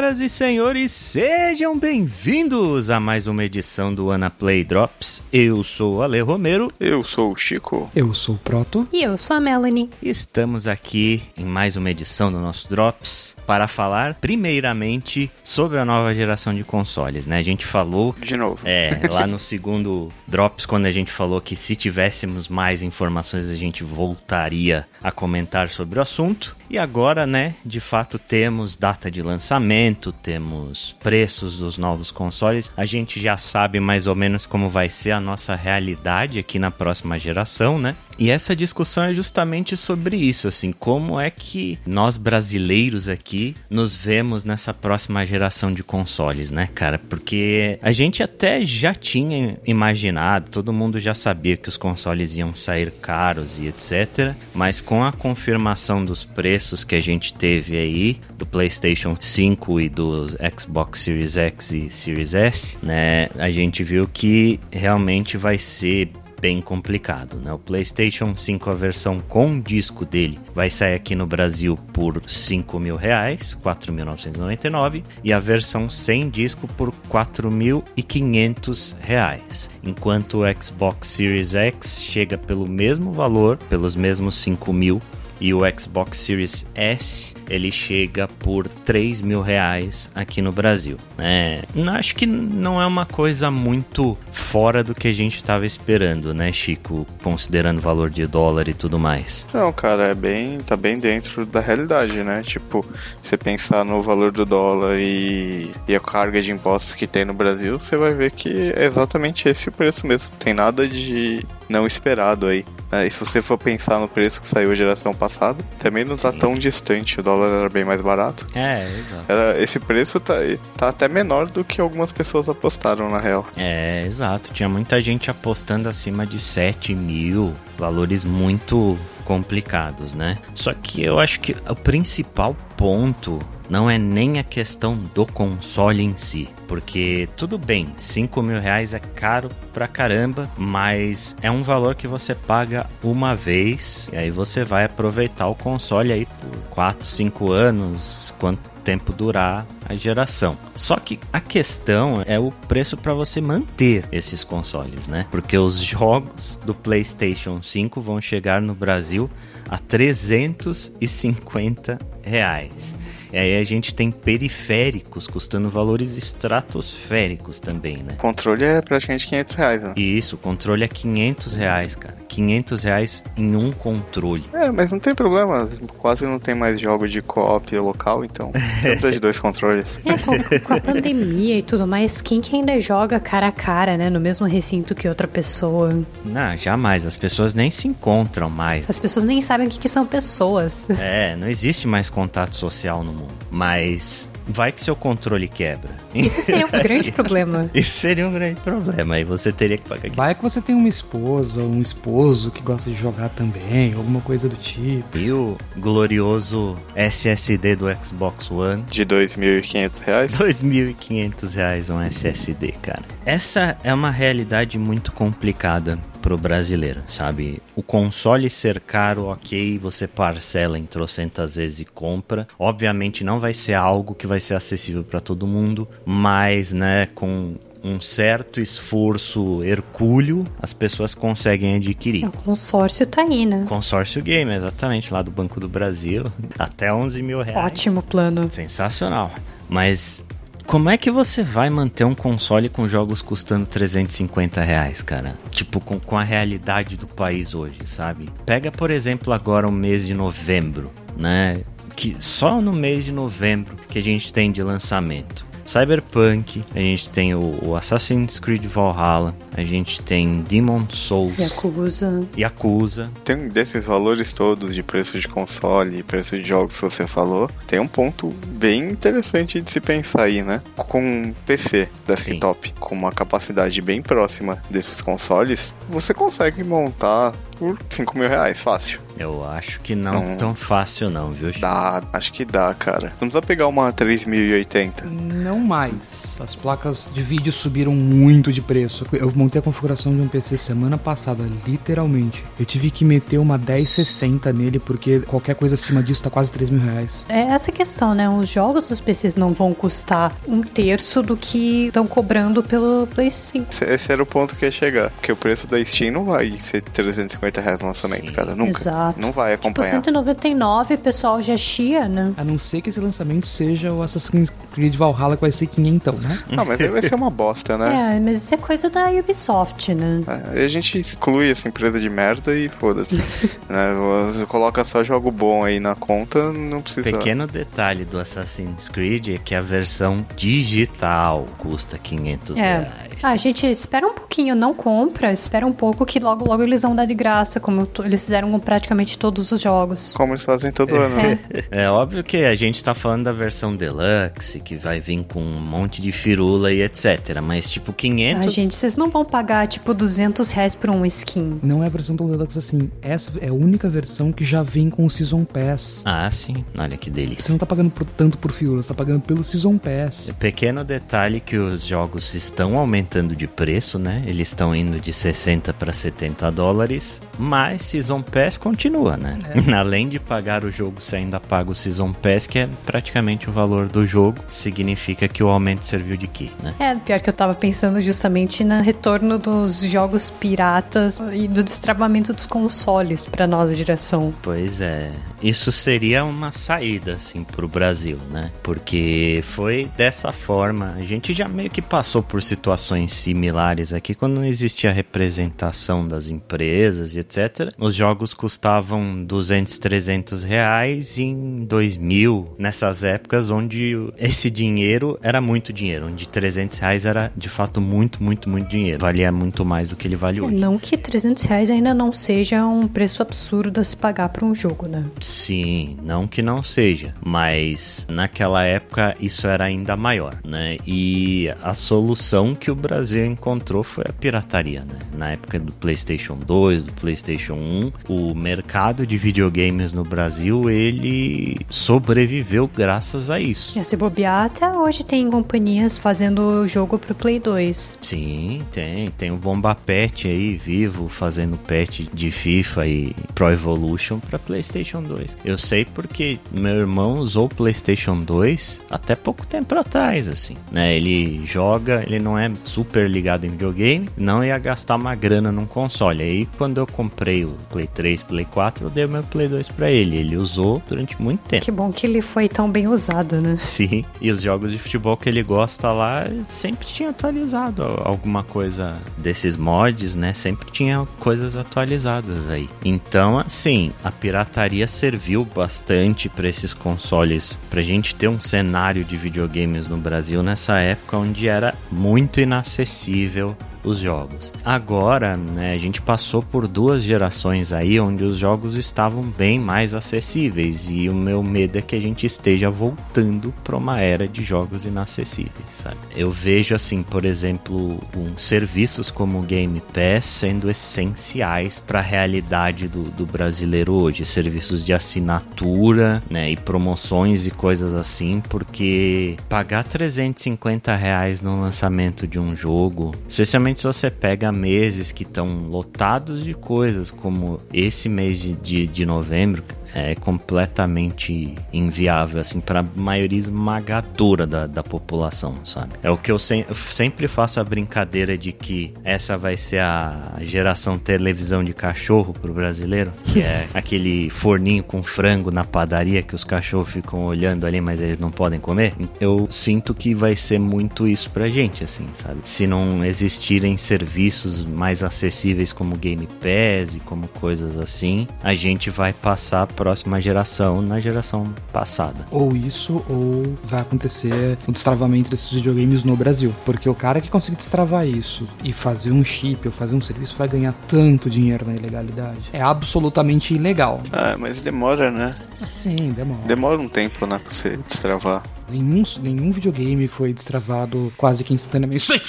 Senhoras e senhores, sejam bem-vindos a mais uma edição do Ana Play Drops. Eu sou o Ale Romero. Eu sou o Chico. Eu sou o Proto. E eu sou a Melanie. Estamos aqui em mais uma edição do nosso Drops para falar primeiramente sobre a nova geração de consoles, né? A gente falou de novo. É, lá no segundo Drops quando a gente falou que se tivéssemos mais informações a gente voltaria a comentar sobre o assunto. E agora, né, de fato temos data de lançamento, temos preços dos novos consoles. A gente já sabe mais ou menos como vai ser a nossa realidade aqui na próxima geração, né? E essa discussão é justamente sobre isso, assim, como é que nós brasileiros aqui nos vemos nessa próxima geração de consoles, né, cara? Porque a gente até já tinha imaginado, todo mundo já sabia que os consoles iam sair caros e etc, mas com a confirmação dos preços que a gente teve aí do PlayStation 5 e do Xbox Series X e Series S, né, a gente viu que realmente vai ser bem complicado, né? O PlayStation 5, a versão com disco dele, vai sair aqui no Brasil por 5 mil reais, 4.999, e a versão sem disco por 4.500 reais, enquanto o Xbox Series X chega pelo mesmo valor, pelos mesmos 5 mil e o Xbox Series S ele chega por 3 mil reais aqui no Brasil. É, acho que não é uma coisa muito fora do que a gente estava esperando, né, Chico? Considerando o valor de dólar e tudo mais. Não, cara, é bem, tá bem dentro da realidade, né? Tipo, você pensar no valor do dólar e, e a carga de impostos que tem no Brasil, você vai ver que é exatamente esse o preço mesmo. Tem nada de não esperado aí. Né? E se você for pensar no preço que saiu a geração passada, também não tá Sim. tão distante. O dólar era bem mais barato. É, exato. Era, esse preço tá, tá até menor do que algumas pessoas apostaram, na real. É, exato. Tinha muita gente apostando acima de 7 mil. Valores muito complicados, né? Só que eu acho que o principal ponto não é nem a questão do console em si. Porque tudo bem, 5 mil reais é caro pra caramba, mas é um valor que você paga uma vez e aí você vai aproveitar o console aí por 4, 5 anos, quanto tempo durar a geração. Só que a questão é o preço para você manter esses consoles, né? Porque os jogos do PlayStation 5 vão chegar no Brasil a 350 reais. E aí a gente tem periféricos custando valores estratosféricos também, né? O controle é praticamente 500 reais, né? Isso, o controle é 500 reais, cara. 500 reais em um controle. É, mas não tem problema. Quase não tem mais jogo de co-op local, então. Precisa de dois controles. É, com, com, a pandemia e tudo mais, quem que ainda joga cara a cara, né? No mesmo recinto que outra pessoa? Não, jamais. As pessoas nem se encontram mais. As pessoas nem sabem o que, que são pessoas. É, não existe mais contato social no mundo. Mas vai que seu controle quebra. Isso seria um grande problema. Isso seria um grande problema. Aí você teria que pagar. Vai que você tem uma esposa, um esposo que gosta de jogar também, alguma coisa do tipo. E o glorioso SSD do Xbox One? De 2.500 reais? 2.500 reais um SSD, cara. Essa é uma realidade muito complicada pro brasileiro, sabe? O console ser caro, ok, você parcela em trocentas vezes e compra. Obviamente não vai ser algo que vai ser acessível para todo mundo, mas, né, com um certo esforço hercúleo, as pessoas conseguem adquirir. O consórcio tá aí, né? Consórcio Game, exatamente, lá do Banco do Brasil. Até 11 mil reais. Ótimo plano. Sensacional. Mas como é que você vai manter um console com jogos custando 350 reais, cara? Tipo, com, com a realidade do país hoje, sabe? Pega, por exemplo, agora o mês de novembro, né? Que só no mês de novembro que a gente tem de lançamento. Cyberpunk, a gente tem o, o, Assassin's Creed Valhalla, a gente tem Demon Souls, Yakuza. Yakuza. Tem desses valores todos de preço de console e preço de jogos que você falou, tem um ponto bem interessante de se pensar aí, né? Com um PC desktop Sim. com uma capacidade bem próxima desses consoles, você consegue montar por 5 mil reais, fácil. Eu acho que não tão fácil não, viu? Dá, acho que dá, cara. Não precisa pegar uma 3080. Não mais. As placas de vídeo subiram muito de preço. Eu montei a configuração de um PC semana passada, literalmente. Eu tive que meter uma 1060 nele, porque qualquer coisa acima disso tá quase 3 mil reais. É essa questão, né? Os jogos dos PCs não vão custar um terço do que estão cobrando pelo Play 5. Esse- Esse era o ponto que ia chegar. Porque o preço da Steam não vai ser 350 reais no lançamento, Sim. cara. Nunca. Exato. Não vai Tipo, acompanhar. 199, o pessoal já chia, né? A não ser que esse lançamento seja o Assassin's Creed Valhalla, que vai ser quinhentão, né? Não, mas aí vai ser uma bosta, né? É, mas isso é coisa da Ubisoft, né? É, aí a gente exclui essa empresa de merda e foda-se. né? Você coloca só jogo bom aí na conta, não precisa. Pequeno detalhe do Assassin's Creed é que a versão digital custa 500 É. reais. Ah, gente, espera um pouquinho, não compra, espera um pouco que logo logo eles vão dar de graça, como to- eles fizeram com praticamente todos os jogos. Como eles fazem todo ano. né? É óbvio que a gente tá falando da versão deluxe, que vai vir com um monte de firula e etc. Mas tipo, 500... Ah, gente, vocês não vão pagar tipo 200 reais por um skin. Não é a versão do Deluxe assim. Essa é a única versão que já vem com o Season Pass. Ah, sim. Olha que delícia. Você não tá pagando por, tanto por fila, você tá pagando pelo Season Pass. Pequeno detalhe que os jogos estão aumentando de preço, né? Eles estão indo de 60 para 70 dólares, mas Season Pass continua, né? Além de pagar o jogo, você ainda paga o Season Pass, que é praticamente o valor do jogo. Significa que o aumento serviu de quê, né? É, pior que eu tava pensando justamente no retorno dos jogos piratas e do destravamento dos consoles pra nova geração. Pois é, isso seria uma saída assim pro Brasil, né? Porque foi dessa forma. A gente já meio que passou por situações similares aqui quando não existia representação das empresas e etc. Os jogos custavam 200, 300 reais em 2000, nessas épocas onde esse dinheiro era muito dinheiro, onde 300 reais era de fato muito, muito, muito dinheiro. Valia muito mais do que ele vale hoje. Não que 300 reais ainda não seja um preço absurdo a se pagar pra um jogo, né? Sim, não que não seja, mas naquela época isso era ainda maior, né? E a solução que o Brasil encontrou foi a pirataria, né? Na época do PlayStation 2, do PlayStation 1, o mercado de videogames no Brasil ele sobreviveu graças a isso. É, se bobear, até hoje tem companhias fazendo o jogo pro Play 2. Sim, tem. Tem o Bomba Pet aí, vivo, fazendo patch de FIFA e Pro Evolution pra PlayStation 2. Eu sei porque meu irmão usou o PlayStation 2 até pouco tempo atrás, assim, né? Ele joga, ele não é super ligado em videogame, não ia gastar uma grana num console. Aí quando eu comprei o Play 3, Play 4, eu dei o meu Play 2 pra ele. Ele usou durante muito tempo. Que bom que ele foi tão bem usado, né? Sim, e os jogos de futebol que ele gosta lá sempre tinha atualizado alguma coisa desses mods, né? Sempre tinha coisas atualizadas aí. Então, assim, a pirataria serviu bastante para esses consoles, pra gente ter um cenário de videogames no Brasil nessa época onde era muito inacessível os jogos. Agora, né, a gente passou por duas gerações aí onde os jogos estavam bem mais acessíveis e o meu medo é que a gente esteja voltando para uma era de jogos inacessíveis, sabe? Eu vejo assim, por exemplo, um, serviços como o Game Pass sendo essenciais para a realidade do, do brasileiro hoje, serviços de assinatura, né, e promoções e coisas assim, porque pagar 350 reais no lançamento de um jogo, especialmente se você pega meses que estão lotados de coisas, como esse mês de, de, de novembro, é completamente inviável, assim, para a maioria esmagadora da, da população, sabe? É o que eu, se, eu sempre faço a brincadeira de que essa vai ser a geração televisão de cachorro pro brasileiro, que é aquele forninho com frango na padaria que os cachorros ficam olhando ali, mas eles não podem comer. Eu sinto que vai ser muito isso pra gente, assim, sabe? Se não existirem serviços mais acessíveis como Game Pass e como coisas assim, a gente vai passar próxima geração na geração passada. Ou isso, ou vai acontecer o destravamento desses videogames no Brasil. Porque o cara que conseguir destravar isso e fazer um chip ou fazer um serviço vai ganhar tanto dinheiro na ilegalidade. É absolutamente ilegal. Ah, mas demora, né? Sim, demora. Demora um tempo, né, pra você destravar. Nenhum, nenhum videogame foi destravado quase que instantaneamente.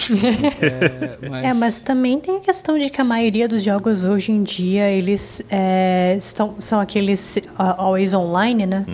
É, mas... É, mas também tem a questão de que a maioria dos jogos hoje em dia, eles é, são, são aqueles uh, always online, né?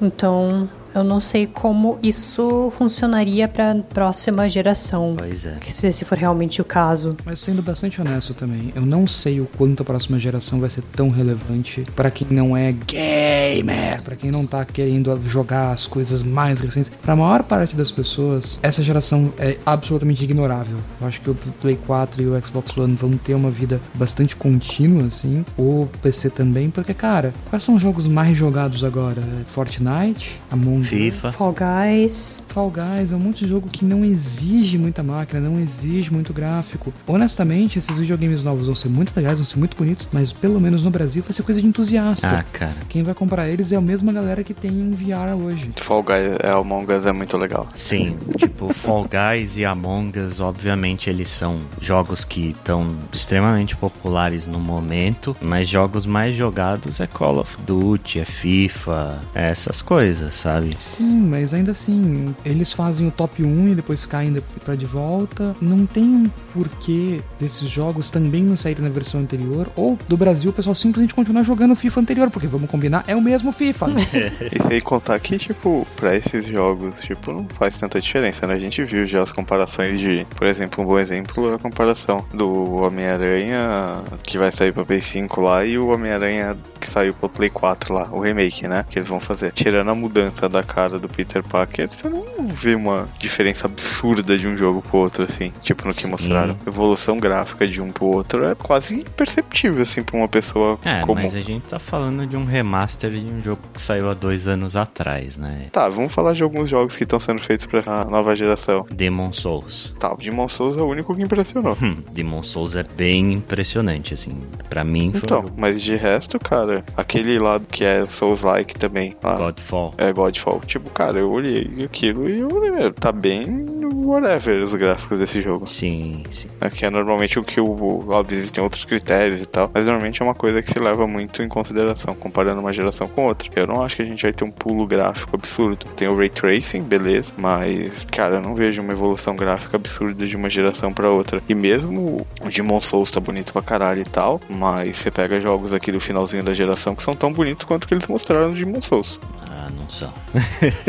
Então, eu não sei como isso funcionaria para próxima geração. Pois é. Se, se for realmente o caso. Mas sendo bastante honesto também, eu não sei o quanto a próxima geração vai ser tão relevante pra quem não é gamer, pra quem não tá querendo jogar as coisas mais recentes. Pra maior parte das pessoas, essa geração é absolutamente ignorável. Eu acho que o Play 4 e o Xbox One vão ter uma vida bastante contínua, assim. O PC também, porque, cara, quais são os jogos mais jogados agora? Fortnite, Among FIFA. Fall Guys. Fall Guys é um monte de jogo que não exige muita máquina, não exige muito gráfico. Honestamente, esses videogames novos vão ser muito legais, vão ser muito bonitos, mas pelo menos no Brasil vai ser coisa de entusiasta. Ah, cara. Quem vai comprar eles é a mesma galera que tem em VR hoje. Fall Guys é, Among Us é muito legal. Sim, tipo, Fall Guys e Among Us, obviamente, eles são jogos que estão extremamente populares no momento, mas jogos mais jogados é Call of Duty, é FIFA, é essas coisas, sabe? Sim, mas ainda assim, eles fazem o top 1 e depois caem pra de volta. Não tem um porquê desses jogos também não saírem na versão anterior. Ou do Brasil o pessoal simplesmente continuar jogando o FIFA anterior, porque vamos combinar, é o mesmo FIFA. E sem contar que, tipo, pra esses jogos, tipo, não faz tanta diferença, né? A gente viu já as comparações de, por exemplo, um bom exemplo é a comparação do Homem-Aranha que vai sair pra Play 5 lá e o Homem-Aranha que saiu pro Play 4 lá, o remake, né? Que eles vão fazer. Tirando a mudança da cara do Peter Parker, você não vê uma diferença absurda de um jogo pro outro, assim, tipo no que mostraram. Evolução gráfica de um pro outro é quase imperceptível, assim, pra uma pessoa É, comum. mas a gente tá falando de um remaster de um jogo que saiu há dois anos atrás, né? Tá, vamos falar de alguns jogos que estão sendo feitos pra nova geração. Demon Souls. Tá, o Demon Souls é o único que impressionou. Hum, Demon Souls é bem impressionante, assim. Pra mim foi Então, mas de resto, cara, aquele lá que é Souls-like também, lá, Godfall. é Godfall. Tipo, cara, eu olhei aquilo e eu olhei, tá bem whatever os gráficos desse jogo. Sim, sim. É que é normalmente o que o. Óbvio, existem outros critérios e tal, mas normalmente é uma coisa que se leva muito em consideração, comparando uma geração com outra. Eu não acho que a gente vai ter um pulo gráfico absurdo. Tem o Ray Tracing, beleza, mas, cara, eu não vejo uma evolução gráfica absurda de uma geração pra outra. E mesmo o Demon Souls tá bonito pra caralho e tal, mas você pega jogos aqui do finalzinho da geração que são tão bonitos quanto que eles mostraram no Demon Souls. Ah, não são.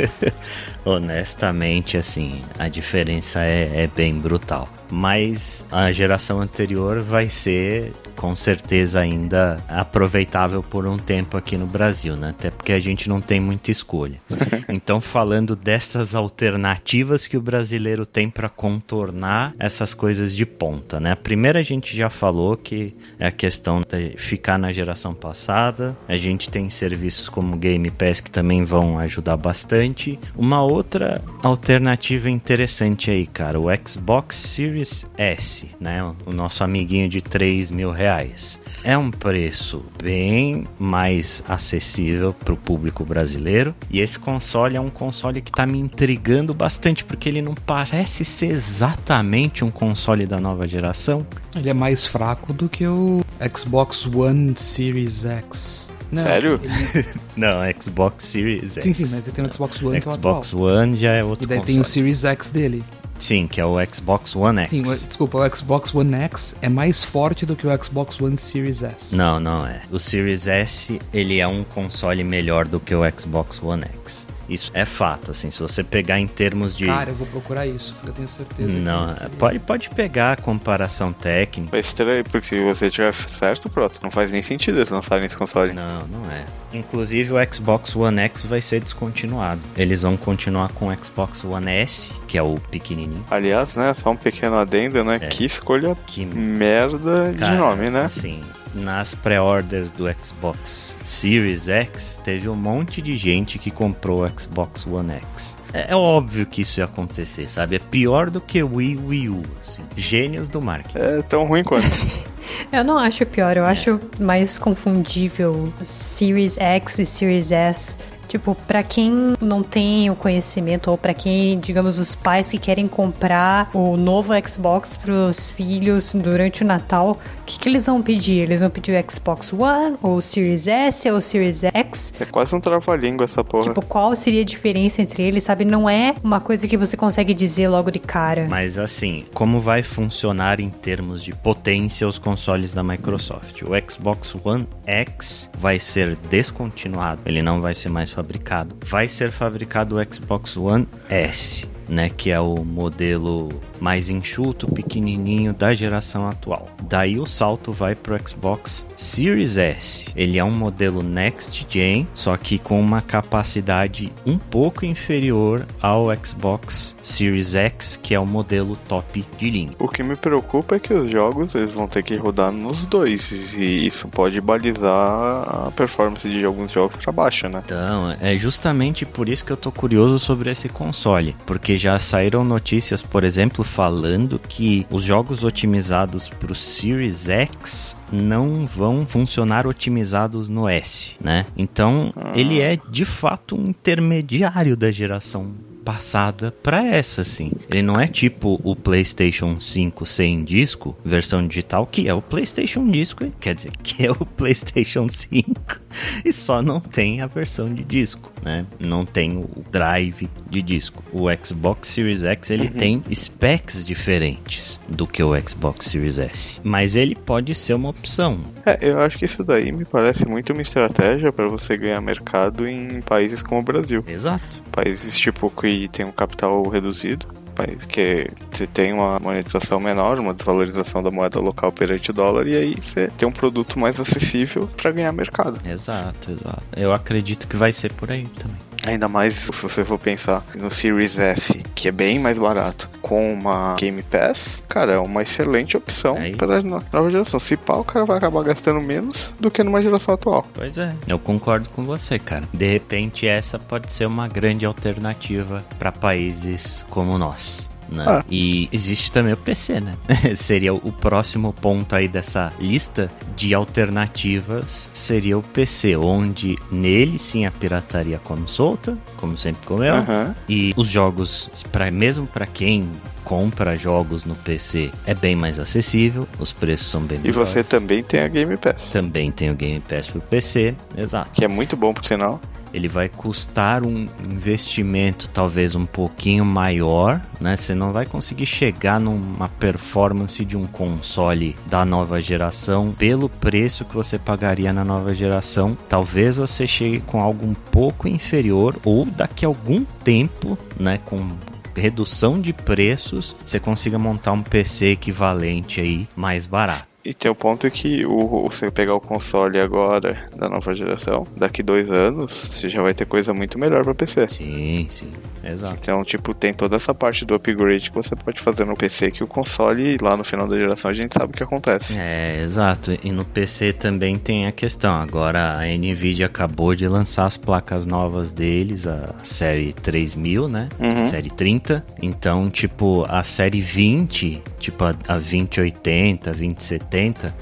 Honestamente, assim, a diferença é, é bem brutal. Mas a geração anterior vai ser com certeza ainda aproveitável por um tempo aqui no Brasil, né? Até porque a gente não tem muita escolha. Então, falando dessas alternativas que o brasileiro tem para contornar essas coisas de ponta, né? A primeira a gente já falou que é a questão de ficar na geração passada. A gente tem serviços como Game Pass que também vão ajudar bastante. Uma outra alternativa interessante aí, cara, o Xbox Series S, né? O nosso amiguinho de 3 mil reais. É um preço bem mais acessível para o público brasileiro. E esse console é um console que está me intrigando bastante, porque ele não parece ser exatamente um console da nova geração. Ele é mais fraco do que o Xbox One Series X. Não, Sério? ele- Não, Xbox Series X. Sim, sim, mas ele tem o Xbox One que é o atual. Xbox One já é outro E daí console. tem o Series X dele. Sim, que é o Xbox One X. Sim, o- desculpa, o Xbox One X é mais forte do que o Xbox One Series S. Não, não é. O Series S, ele é um console melhor do que o Xbox One X. Isso é fato, assim, se você pegar em termos de... Cara, eu vou procurar isso, porque eu tenho certeza. que- Não, pode, pode pegar a comparação técnica. É estranho, porque se você tiver certo, pronto, não faz nem sentido eles lançarem esse console. Não, não é. Inclusive o Xbox One X vai ser descontinuado. Eles vão continuar com o Xbox One S, que é o pequenininho. Aliás, né, só um pequeno adendo, né, É. que escolha Que merda de Cara, nome, né? Assim, nas pré-orders do Xbox Series X, teve um monte de gente que comprou o Xbox One X. É, é óbvio que isso ia acontecer, sabe? É pior do que o Wii Wii U, assim. Gênios do marketing. É tão ruim quanto. Eu não acho pior, eu acho mais confundível Series X e Series S Tipo, para quem não tem o conhecimento ou para quem, digamos, os pais que querem comprar o novo Xbox pros filhos durante o Natal, que, que eles vão pedir? Eles vão pedir o Xbox One ou o Series S ou o Series X? É quase um trava-língua essa porra. Tipo, qual seria a diferença entre eles, sabe? Não é uma coisa que você consegue dizer logo de cara. Mas assim, como vai funcionar em termos de potência os consoles da Microsoft? O Xbox One X vai ser descontinuado, ele não vai ser mais fabricado. Vai ser fabricado o Xbox One S, né, que é o modelo mais enxuto, pequenininho da geração atual. Daí o salto vai pro Xbox Series S. Ele é um modelo next gen, só que com uma capacidade um pouco inferior ao Xbox Series X, que é o modelo top de linha. O que me preocupa é que os jogos eles vão ter que rodar nos dois e isso pode balizar a performance de alguns jogos para baixo, né? Então, é justamente por isso que eu tô curioso sobre esse console, porque já saíram notícias, por exemplo, falando que os jogos otimizados para o Series X não vão funcionar otimizados no S, né? Então, ele é de fato um intermediário da geração passada para essa, assim. Ele não é tipo o PlayStation 5 sem disco, versão digital, que é o PlayStation disco, quer dizer, que é o PlayStation 5 e só não tem a versão de disco, né? Não tem o drive de disco. O Xbox Series X ele uhum. tem specs diferentes do que o Xbox Series S, mas ele pode ser uma opção. É, eu acho que isso daí me parece muito uma estratégia para você ganhar mercado em países como o Brasil. Exato. Países tipo que tem um capital reduzido país que você tem uma monetização menor, uma desvalorização da moeda local perante o dólar, e aí você tem um produto mais acessível para ganhar mercado. Exato, exato. Eu acredito que vai ser por aí também. Ainda mais se você for pensar no Series F, que é bem mais barato, com uma Game Pass, cara, é uma excelente opção Aí. para a nova geração. Se pá, o cara vai acabar gastando menos do que numa geração atual. Pois é, eu concordo com você, cara. De repente, essa pode ser uma grande alternativa para países como nós né? Ah. E existe também o PC, né? seria o próximo ponto aí dessa lista de alternativas, seria o PC, onde nele sim a pirataria come solta, como sempre comeu, uhum. e os jogos, pra, mesmo para quem compra jogos no PC é bem mais acessível, os preços são bem E você também tem a Game Pass. Também tem o Game Pass pro PC, exato. Que é muito bom por sinal ele vai custar um investimento talvez um pouquinho maior, né? Você não vai conseguir chegar numa performance de um console da nova geração pelo preço que você pagaria na nova geração. Talvez você chegue com algo um pouco inferior ou daqui a algum tempo, né, com redução de preços, você consiga montar um PC equivalente aí mais barato. E tem o ponto que o, você pegar o console agora da nova geração, daqui dois anos, você já vai ter coisa muito melhor para PC. Sim, sim. Exato. Então, tipo, tem toda essa parte do upgrade que você pode fazer no PC que o console, lá no final da geração, a gente sabe o que acontece. É, exato. E no PC também tem a questão. Agora a Nvidia acabou de lançar as placas novas deles, a série 3000, né? Uhum. Série 30. Então, tipo, a série 20, tipo a, a 2080, 2070,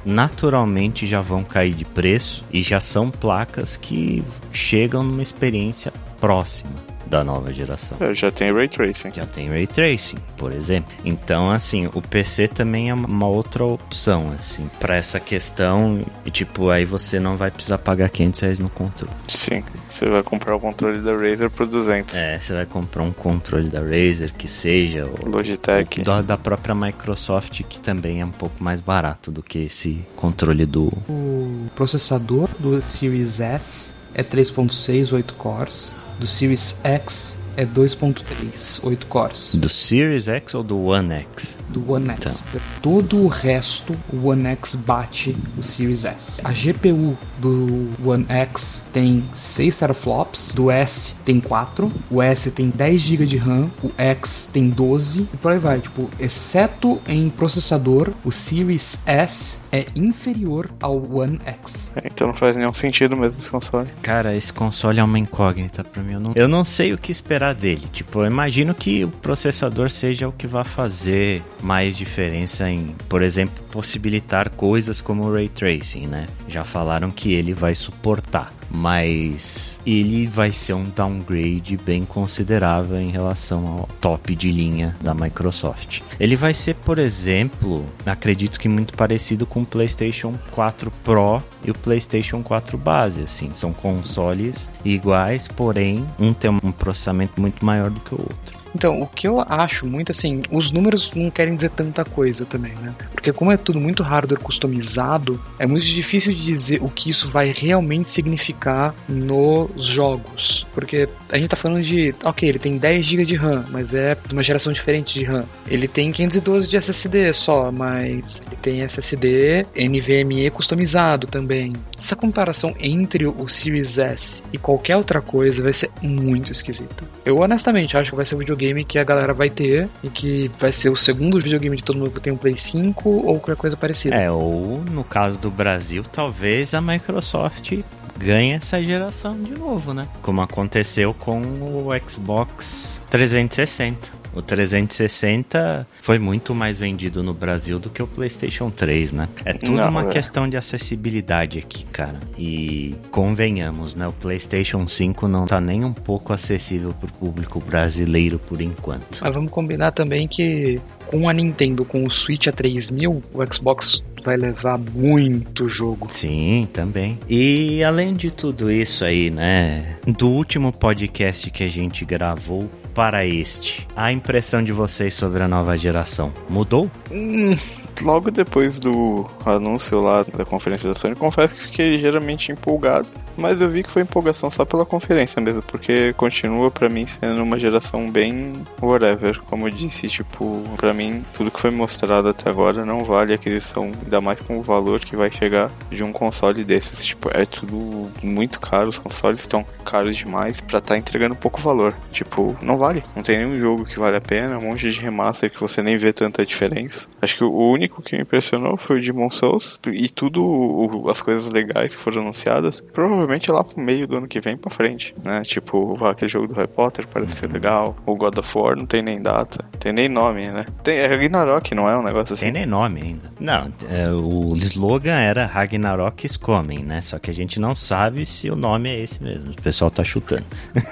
naturalmente já vão cair de preço e já são placas que chegam numa experiência próxima da nova geração. É, já tem Ray Tracing. Já tem Ray Tracing, por exemplo. Então, assim, o PC também é uma outra opção, assim, para essa questão. E, tipo, aí você não vai precisar pagar 500 reais no controle. Sim, você vai comprar o controle da Razer por 200. É, você vai comprar um controle da Razer que seja. O, Logitech. O da própria Microsoft, que também é um pouco mais barato do que esse controle do. O processador do Series S é 3.6, 8 cores do Series X é 2.3, 8 cores. Do Series X ou do One X? Do One X. Então. Todo o resto, o One X bate o Series S. A GPU do One X tem 6 teraflops, do S tem 4, o S tem 10 GB de RAM, o X tem 12 e por aí vai. Tipo, exceto em processador, o Series S é inferior ao One X. É, então não faz nenhum sentido mesmo esse console. Cara, esse console é uma incógnita pra mim. Eu não, eu não sei o que esperar dele. Tipo, eu imagino que o processador seja o que vai fazer mais diferença em, por exemplo, possibilitar coisas como o Ray Tracing, né? Já falaram que ele vai suportar. Mas ele vai ser um downgrade bem considerável em relação ao top de linha da Microsoft. Ele vai ser, por exemplo, acredito que muito parecido com o PlayStation 4 Pro e o PlayStation 4 base, assim, são consoles iguais, porém um tem um processamento muito maior do que o outro. Então, o que eu acho muito assim, os números não querem dizer tanta coisa também, né? Porque como é tudo muito hardware customizado, é muito difícil de dizer o que isso vai realmente significar nos jogos. Porque a gente tá falando de, ok, ele tem 10 GB de RAM, mas é de uma geração diferente de RAM. Ele tem 512 de SSD só, mas ele tem SSD NVMe customizado também. Essa comparação entre o Series S e qualquer outra coisa vai ser muito esquisita. Eu honestamente acho que vai ser o videogame que a galera vai ter e que vai ser o segundo videogame de todo mundo que tem um Play 5 ou qualquer coisa parecida. É, ou no caso do Brasil, talvez a Microsoft ganhe essa geração de novo, né? Como aconteceu com o Xbox 360. O 360 foi muito mais vendido no Brasil do que o PlayStation 3, né? É tudo Não, uma é. questão de acessibilidade aqui, cara. E convenhamos, né? O PlayStation 5 não tá nem um pouco acessível pro público brasileiro por enquanto. Mas vamos combinar também que com a Nintendo, com o Switch a 3000, o Xbox vai levar muito jogo. Sim, também. E além de tudo isso aí, né? Do último podcast que a gente gravou para este, a impressão de vocês sobre a nova geração mudou? Hum, logo depois do anúncio lá da conferência da Sony, confesso que fiquei ligeiramente empolgado. Mas eu vi que foi empolgação só pela conferência mesmo, porque continua para mim sendo uma geração bem whatever. Como eu disse, tipo, para mim, tudo que foi mostrado até agora não vale aquisição, ainda mais com o valor que vai chegar de um console desses. Tipo, é tudo muito caro, os consoles estão caros demais para estar tá entregando pouco valor. Tipo, não vale. Não tem nenhum jogo que vale a pena, um monte de remaster que você nem vê tanta diferença. Acho que o único que me impressionou foi o Demon Souls e tudo, as coisas legais que foram anunciadas. Provavelmente provavelmente lá pro meio do ano que vem pra frente, né? Tipo, aquele jogo do Harry Potter parece ser legal. O God of War não tem nem data, tem nem nome, né? Tem, é Ragnarok, não é um negócio assim? Tem nem nome ainda. Não, é, o slogan era Ragnarok is coming, né? Só que a gente não sabe se o nome é esse mesmo. O pessoal tá chutando.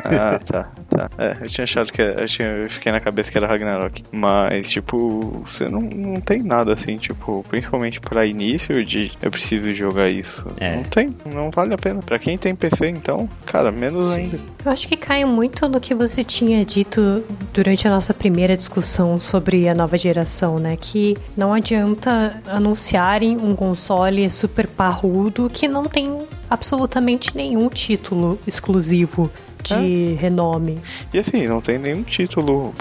Ah, tá, tá. É, eu tinha achado que eu, tinha, eu fiquei na cabeça que era Ragnarok. Mas, tipo, você não, não tem nada assim, tipo, principalmente pra início de eu preciso jogar isso. É. Não tem, não vale a pena. Pra quem tem PC, então, cara, menos Sim. ainda. Eu acho que cai muito no que você tinha dito durante a nossa primeira discussão sobre a nova geração, né? Que não adianta anunciarem um console super parrudo que não tem absolutamente nenhum título exclusivo de é. renome. E assim, não tem nenhum título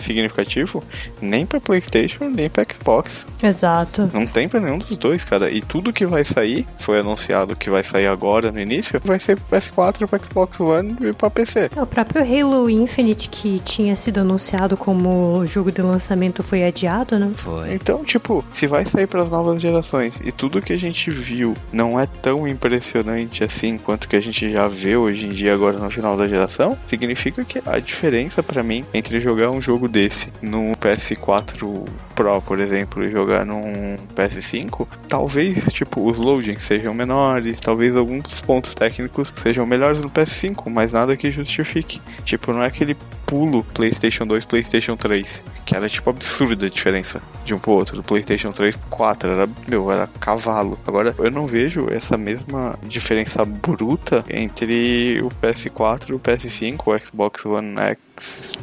significativo nem para PlayStation nem para Xbox. Exato. Não tem para nenhum dos dois, cara. E tudo que vai sair, foi anunciado que vai sair agora no início, vai ser pro PS4, para Xbox One e para PC. É, o próprio Halo Infinite que tinha sido anunciado como jogo de lançamento foi adiado, né? Foi. Então, tipo, se vai sair para as novas gerações e tudo que a gente viu não é tão impressionante assim quanto que a gente já vê hoje em dia agora no final geração, significa que a diferença para mim entre jogar um jogo desse no PS4 Pro, por exemplo, e jogar num PS5, talvez, tipo, os loadings sejam menores, talvez alguns pontos técnicos sejam melhores no PS5, mas nada que justifique. Tipo, não é aquele pulo PlayStation 2, PlayStation 3, que era tipo absurda a diferença de um pro outro, do PlayStation 3 pro 4, era, meu, era cavalo. Agora, eu não vejo essa mesma diferença bruta entre o PS4 e o PS5, o Xbox One X,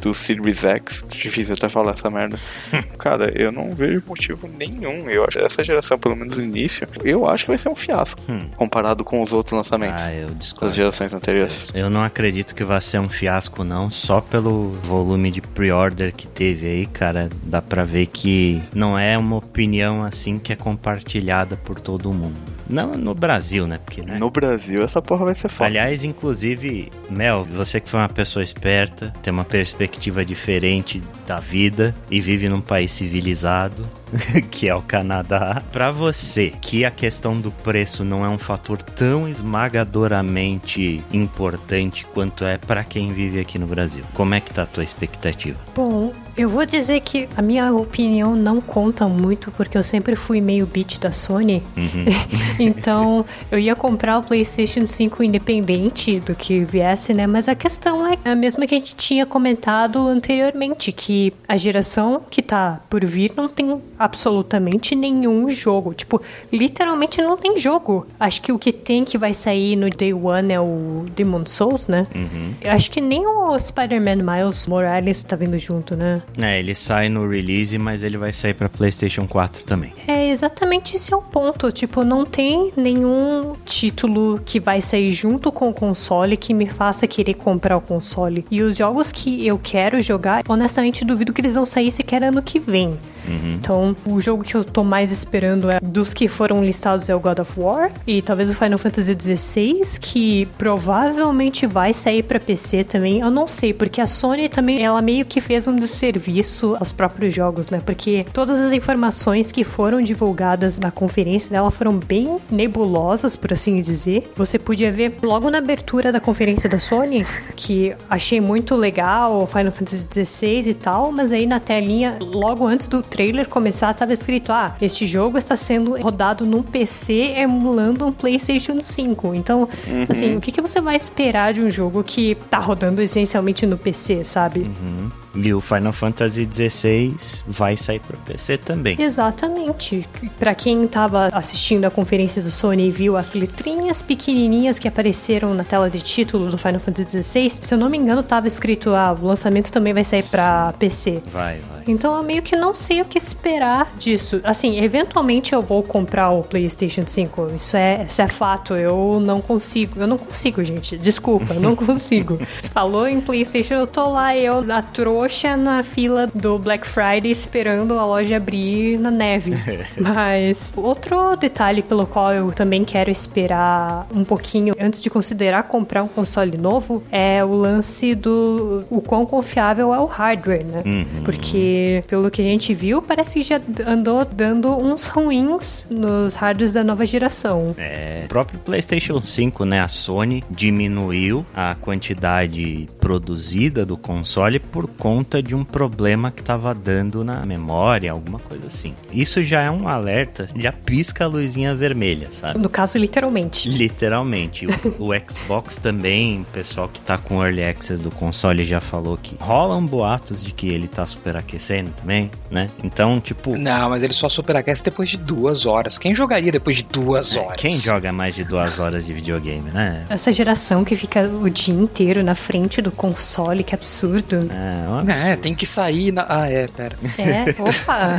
do Series X, difícil até falar essa merda. Cara, eu não vejo motivo nenhum. Eu acho essa geração, pelo menos no início, eu acho que vai ser um fiasco hum. comparado com os outros lançamentos ah, eu das gerações anteriores. Eu não acredito que vai ser um fiasco, não, só pelo volume de pre-order que teve aí, cara. Dá pra ver que não é uma opinião assim que é compartilhada por todo mundo. Não no Brasil, né? Porque, né? No Brasil essa porra vai ser foda. Aliás, inclusive, Mel, você que foi uma pessoa esperta, tem uma perspectiva diferente da vida e vive num país civilizado, que é o Canadá. Para você, que a questão do preço não é um fator tão esmagadoramente importante quanto é para quem vive aqui no Brasil. Como é que tá a tua expectativa? Bom, Eu vou dizer que a minha opinião não conta muito, porque eu sempre fui meio beat da Sony. Uhum. então, eu ia comprar o PlayStation 5 independente do que viesse, né? Mas a questão é a mesma que a gente tinha comentado anteriormente, que a geração que tá por vir não tem absolutamente nenhum jogo. Tipo, literalmente não tem jogo. Acho que o que tem que vai sair no Day One é o Demon Souls, né? Uhum. Acho que nem o Spider-Man Miles Morales tá vindo junto, né? É, ele sai no release, mas ele vai sair para PlayStation 4 também. É, exatamente esse é o ponto. Tipo, não tem nenhum título que vai sair junto com o console que me faça querer comprar o console. E os jogos que eu quero jogar, honestamente, duvido que eles vão sair sequer ano que vem. Uhum. Então, o jogo que eu tô mais esperando é dos que foram listados é o God of War e talvez o Final Fantasy XVI, que provavelmente vai sair para PC também. Eu não sei, porque a Sony também ela meio que fez um desserviço aos próprios jogos, né? Porque todas as informações que foram divulgadas na conferência dela foram bem nebulosas, por assim dizer. Você podia ver logo na abertura da conferência da Sony, que achei muito legal o Final Fantasy XVI e tal, mas aí na telinha, logo antes do trailer começar, tava escrito: ah, este jogo está sendo rodado num PC emulando um PlayStation 5. Então, uhum. assim, o que, que você vai esperar de um jogo que tá rodando essencialmente no PC, sabe? Uhum. E o Final Fantasy XVI vai sair para PC também. Exatamente. Para quem estava assistindo a conferência do Sony e viu as letrinhas pequenininhas que apareceram na tela de título do Final Fantasy XVI, se eu não me engano, estava escrito: ah, o lançamento também vai sair para PC. Vai, vai. Então eu meio que não sei o que esperar disso. Assim, eventualmente eu vou comprar o PlayStation 5. Isso é, isso é fato. Eu não consigo. Eu não consigo, gente. Desculpa, eu não consigo. Você falou em PlayStation, eu tô lá, eu na trouxa na fila do Black Friday esperando a loja abrir na neve. Mas outro detalhe pelo qual eu também quero esperar um pouquinho antes de considerar comprar um console novo é o lance do o quão confiável é o hardware, né? Uhum. Porque pelo que a gente viu, parece que já andou dando uns ruins nos hardwares da nova geração. É, o próprio PlayStation 5, né, a Sony diminuiu a quantidade produzida do console por conta de um problema que estava dando na memória, alguma coisa assim. Isso já é um alerta, já pisca a luzinha vermelha, sabe? No caso, literalmente. Literalmente. o, o Xbox também, o pessoal que tá com Early Access do console já falou que rolam boatos de que ele tá superaquecendo também, né? Então, tipo. Não, mas ele só superaquece depois de duas horas. Quem jogaria depois de duas é, horas? Quem joga mais de duas horas de videogame, né? Essa geração que fica o dia inteiro na frente do console, que absurdo. É, é, é tem que sair na. Ah, é, pera. É, opa!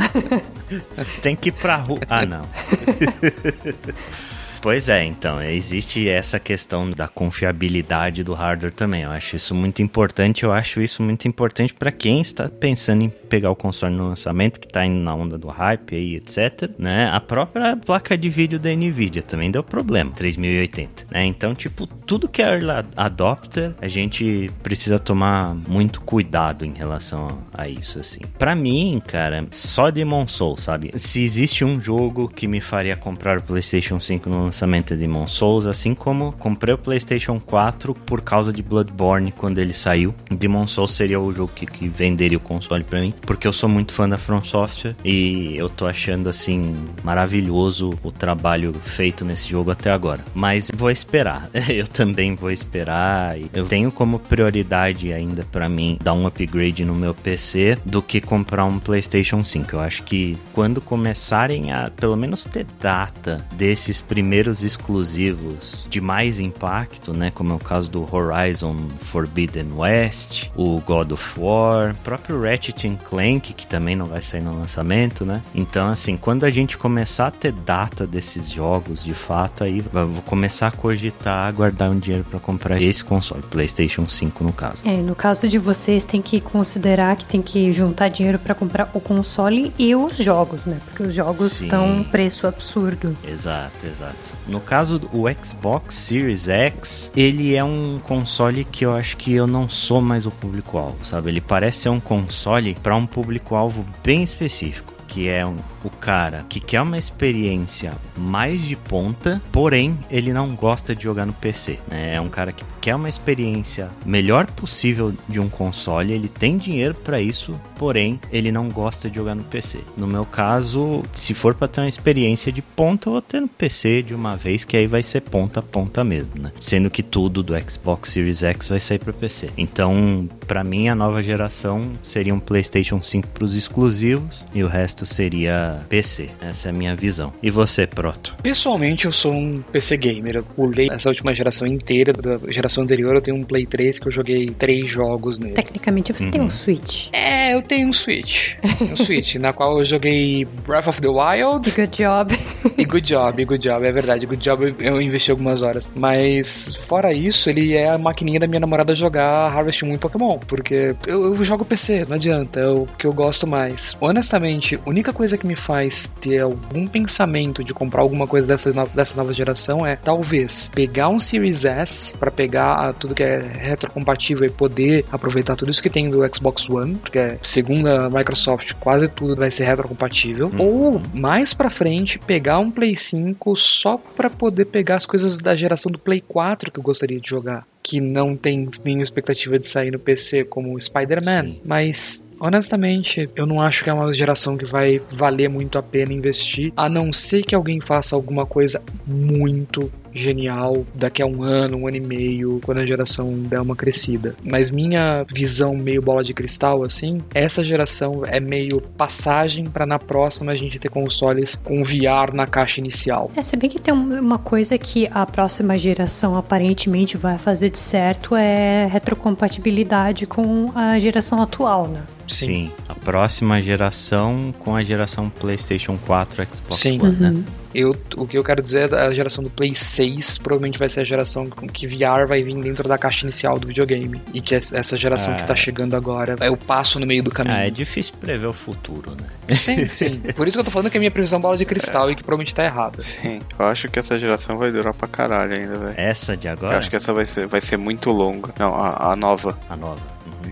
tem que ir pra rua. Ah, não. Pois é, então, existe essa questão da confiabilidade do hardware também. Eu acho isso muito importante. Eu acho isso muito importante para quem está pensando em pegar o console no lançamento, que está indo na onda do hype aí, etc. Né? A própria placa de vídeo da Nvidia também deu problema, 3080. Né? Então, tipo, tudo que é adopter, a gente precisa tomar muito cuidado em relação a isso, assim. Para mim, cara, só Demon Soul, sabe? Se existe um jogo que me faria comprar o PlayStation 5 no lançamento de Demon Souls, assim como comprei o PlayStation 4 por causa de Bloodborne quando ele saiu. Demon Souls seria o jogo que, que venderia o console para mim, porque eu sou muito fã da From Software e eu tô achando assim maravilhoso o trabalho feito nesse jogo até agora. Mas vou esperar. eu também vou esperar. Eu tenho como prioridade ainda para mim dar um upgrade no meu PC do que comprar um PlayStation 5. Eu acho que quando começarem a pelo menos ter data desses primeiros primeiros exclusivos de mais impacto, né? Como é o caso do Horizon Forbidden West, o God of War, próprio Ratchet Clank, que também não vai sair no lançamento, né? Então, assim, quando a gente começar a ter data desses jogos, de fato, aí vou começar a cogitar, a guardar um dinheiro para comprar esse console, PlayStation 5 no caso. É, no caso de vocês, tem que considerar que tem que juntar dinheiro para comprar o console e os jogos, né? Porque os jogos Sim. estão um preço absurdo. Exato, exato. No caso o Xbox Series X, ele é um console que eu acho que eu não sou mais o público-alvo, sabe? Ele parece ser um console para um público-alvo bem específico, que é um o cara que quer uma experiência mais de ponta, porém ele não gosta de jogar no PC. Né? É um cara que quer uma experiência melhor possível de um console, ele tem dinheiro para isso, porém ele não gosta de jogar no PC. No meu caso, se for para ter uma experiência de ponta, eu vou ter no PC de uma vez, que aí vai ser ponta a ponta mesmo, né? Sendo que tudo do Xbox Series X vai sair para PC. Então, para mim, a nova geração seria um PlayStation 5 para os exclusivos e o resto seria PC. Essa é a minha visão. E você, Proto? Pessoalmente, eu sou um PC gamer. Eu pulei essa última geração inteira da geração anterior. Eu tenho um Play 3 que eu joguei três jogos nele. Tecnicamente, você uhum. tem um Switch. É, eu tenho um Switch. um Switch, na qual eu joguei Breath of the Wild. Good job. e Good Job, Good Job, é verdade. Good Job eu investi algumas horas. Mas, fora isso, ele é a maquininha da minha namorada jogar Harvest Moon e Pokémon. Porque eu, eu jogo PC, não adianta. É o que eu gosto mais. Honestamente, a única coisa que me faz ter algum pensamento de comprar alguma coisa dessa, dessa nova geração é talvez pegar um Series S para pegar tudo que é retrocompatível e poder aproveitar tudo isso que tem do Xbox One, porque segundo a Microsoft, quase tudo vai ser retrocompatível. Hum. Ou mais para frente pegar um Play 5 só para poder pegar as coisas da geração do Play 4 que eu gostaria de jogar que não tem nenhuma expectativa de sair no PC, como Spider-Man, mas honestamente, eu não acho que é uma geração que vai valer muito a pena investir, a não ser que alguém faça alguma coisa muito genial daqui a um ano, um ano e meio, quando a geração der uma crescida. Mas minha visão meio bola de cristal, assim, essa geração é meio passagem para na próxima a gente ter consoles com VR na caixa inicial. É, se bem que tem uma coisa que a próxima geração aparentemente vai fazer de certo é retrocompatibilidade com a geração atual, né? Sim. Sim. a próxima geração com a geração PlayStation 4 Xbox Sim. One, né? uhum. né? Eu, o que eu quero dizer é a geração do Play 6 provavelmente vai ser a geração que VR vai vir dentro da caixa inicial do videogame. E que essa geração ah, que tá chegando agora é o passo no meio do caminho. Ah, é difícil prever o futuro, né? Sim, sim. Por isso que eu tô falando que a minha previsão é bola de cristal é. e que provavelmente tá errada. Sim, eu acho que essa geração vai durar pra caralho ainda, velho. Essa de agora? Eu acho que essa vai ser, vai ser muito longa. Não, a, a nova. A nova.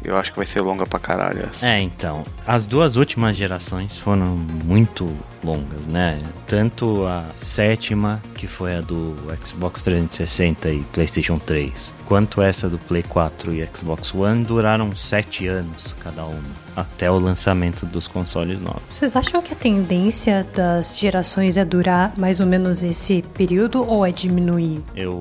Eu acho que vai ser longa pra caralho essa. É, então. As duas últimas gerações foram muito longas, né? Tanto a sétima, que foi a do Xbox 360 e PlayStation 3, quanto essa do Play 4 e Xbox One duraram sete anos cada uma até o lançamento dos consoles novos. Vocês acham que a tendência das gerações é durar mais ou menos esse período ou é diminuir? Eu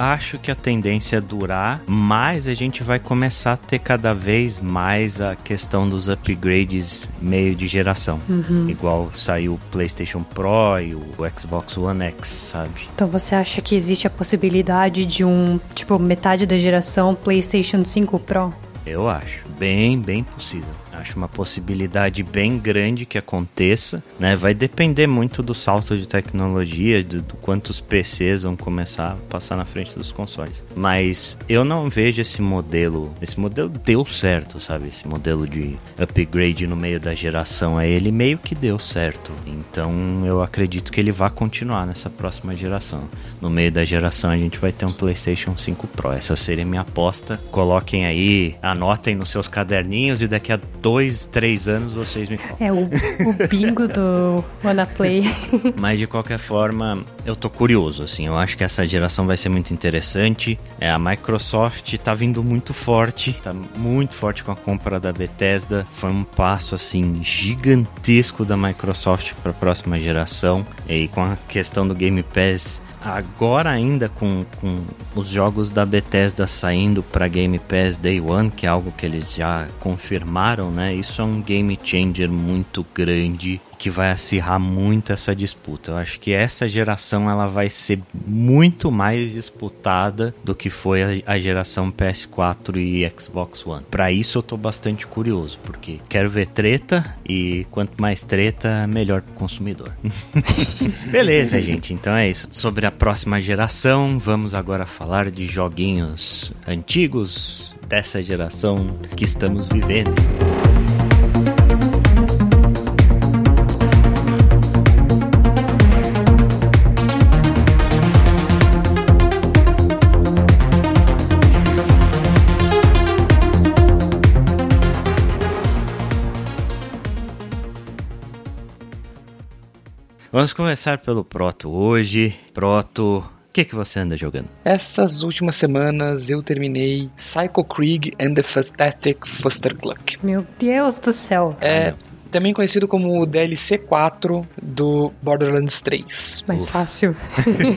acho que a tendência é durar, mas a gente vai começar a ter cada vez mais a questão dos upgrades meio de geração. Uhum. Igual saiu PlayStation Pro e o Xbox One X, sabe? Então você acha que existe a possibilidade de um, tipo, metade da geração PlayStation 5 Pro? Eu acho. Bem, bem possível. Acho uma possibilidade bem grande que aconteça, né? Vai depender muito do salto de tecnologia, do, do quantos PCs vão começar a passar na frente dos consoles. Mas eu não vejo esse modelo. Esse modelo deu certo, sabe? Esse modelo de upgrade no meio da geração aí, ele meio que deu certo. Então eu acredito que ele vai continuar nessa próxima geração. No meio da geração a gente vai ter um PlayStation 5 Pro. Essa seria minha aposta. Coloquem aí, anotem nos seus caderninhos e daqui a dois, três anos vocês me contam. É o, o bingo do WannaPlay. Mas de qualquer forma, eu tô curioso, assim. Eu acho que essa geração vai ser muito interessante. É, a Microsoft tá vindo muito forte, tá muito forte com a compra da Bethesda. Foi um passo, assim, gigantesco da Microsoft para a próxima geração. E com a questão do Game Pass agora ainda com, com os jogos da Bethesda saindo para Game Pass Day One, que é algo que eles já confirmaram, né? Isso é um game changer muito grande que vai acirrar muito essa disputa. Eu acho que essa geração ela vai ser muito mais disputada do que foi a, a geração PS4 e Xbox One. Para isso eu tô bastante curioso, porque quero ver treta e quanto mais treta, melhor pro consumidor. Beleza, gente. Então é isso. Sobre a próxima geração, vamos agora falar de joguinhos antigos dessa geração que estamos vivendo. Vamos começar pelo Proto hoje. Proto, o que, que você anda jogando? Essas últimas semanas eu terminei Psycho Krieg and the Fantastic Foster Gluck. Meu Deus do céu. É também conhecido como o DLC 4 do Borderlands 3. Mais Uf. fácil.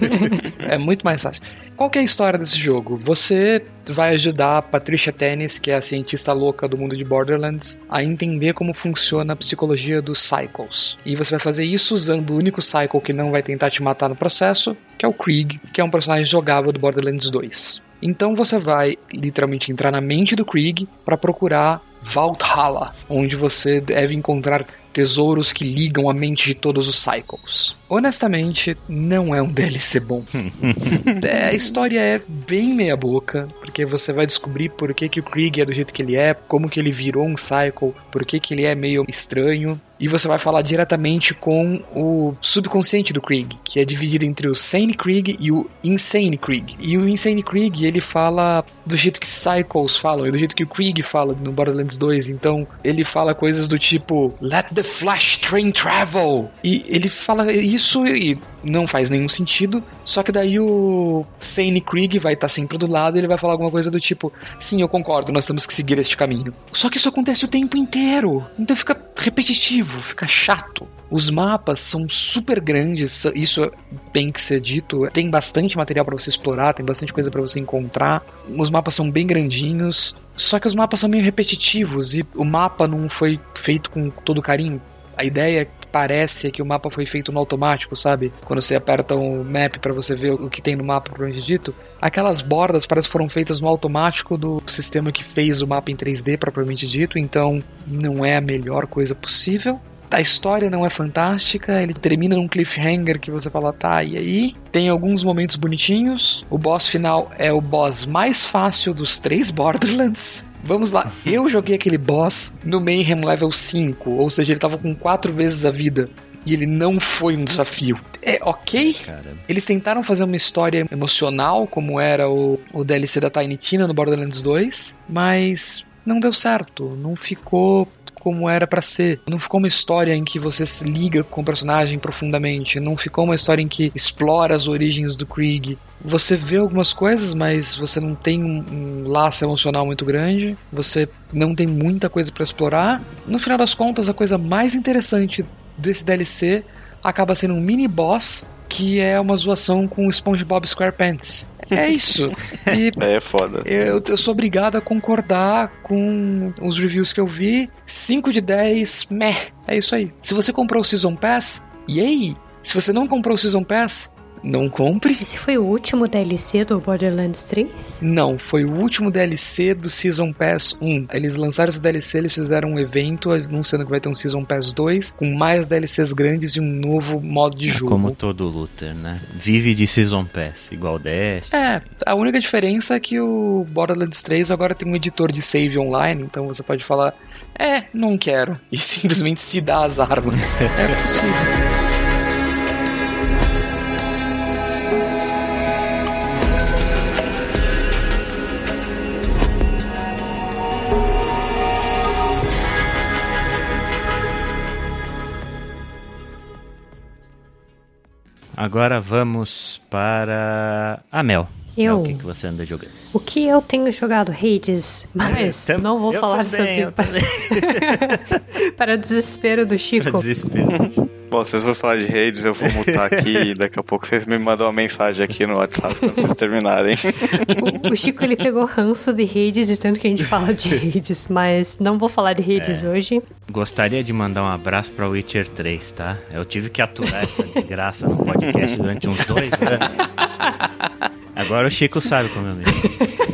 é muito mais fácil. Qual é a história desse jogo? Você vai ajudar a Patricia Tennis, que é a cientista louca do mundo de Borderlands, a entender como funciona a psicologia dos Cycles. E você vai fazer isso usando o único Cycle que não vai tentar te matar no processo, que é o Krieg, que é um personagem jogável do Borderlands 2. Então você vai literalmente entrar na mente do Krieg para procurar Valhalla, onde você deve encontrar tesouros que ligam a mente de todos os Cycles. Honestamente, não é um DLC bom. é, a história é bem meia boca, porque você vai descobrir por que, que o Krieg é do jeito que ele é, como que ele virou um Cycle, por que, que ele é meio estranho. E você vai falar diretamente com o subconsciente do Krieg, que é dividido entre o Sane Krieg e o Insane Krieg. E o Insane Krieg, ele fala do jeito que Cycles falam e do jeito que o Krieg fala no Borderlands 2. Então, ele fala coisas do tipo Let the Flash Train Travel! E ele fala isso e não faz nenhum sentido. Só que daí o Sane Krieg vai estar tá sempre do lado e ele vai falar alguma coisa do tipo: Sim, eu concordo, nós temos que seguir este caminho. Só que isso acontece o tempo inteiro. Então fica repetitivo, fica chato. Os mapas são super grandes, isso é bem que ser dito. Tem bastante material para você explorar, tem bastante coisa para você encontrar. Os mapas são bem grandinhos, só que os mapas são meio repetitivos e o mapa não foi feito com todo carinho. A ideia parece que o mapa foi feito no automático, sabe? Quando você aperta o map para você ver o que tem no mapa, propriamente dito, aquelas bordas parece que foram feitas no automático do sistema que fez o mapa em 3D, propriamente dito, então não é a melhor coisa possível. A história não é fantástica, ele termina num cliffhanger que você fala, tá, e aí? Tem alguns momentos bonitinhos. O boss final é o boss mais fácil dos três Borderlands. Vamos lá, eu joguei aquele boss no Mayhem level 5, ou seja, ele tava com quatro vezes a vida e ele não foi um desafio. É ok. Caramba. Eles tentaram fazer uma história emocional, como era o, o DLC da Tiny Tina no Borderlands 2, mas não deu certo. Não ficou como era para ser. Não ficou uma história em que você se liga com o personagem profundamente. Não ficou uma história em que explora as origens do Krieg. Você vê algumas coisas, mas você não tem um, um laço emocional muito grande. Você não tem muita coisa para explorar. No final das contas, a coisa mais interessante desse DLC acaba sendo um mini boss que é uma zoação com o SpongeBob SquarePants. É isso. E é foda. Eu, eu sou obrigado a concordar com os reviews que eu vi. 5 de 10, meh. É isso aí. Se você comprou o Season Pass, e aí? Se você não comprou o Season Pass, não compre. Esse foi o último DLC do Borderlands 3? Não, foi o último DLC do Season Pass 1. Eles lançaram esse DLC, eles fizeram um evento anunciando que vai ter um Season Pass 2 com mais DLCs grandes e um novo modo de jogo. Como todo looter, né? Vive de Season Pass, igual DS. É, a única diferença é que o Borderlands 3 agora tem um editor de save online, então você pode falar, é, não quero, e simplesmente se dá as armas. é possível. Agora vamos para a Mel. Eu. o que, que você anda jogando? O que eu tenho jogado Hades, mas eu não vou falar também, sobre. Para... para o desespero do Chico. Para desespero. Bom, vocês vão falar de Hades, eu vou mutar aqui e daqui a pouco vocês me mandam uma mensagem aqui no WhatsApp quando vocês terminarem. O, o, Chico ele pegou ranço de Hades e tanto que a gente fala de Hades, mas não vou falar de Hades é. hoje. Gostaria de mandar um abraço para Witcher 3, tá? Eu tive que aturar essa desgraça no podcast durante uns dois anos. Agora o Chico sabe como é mesmo.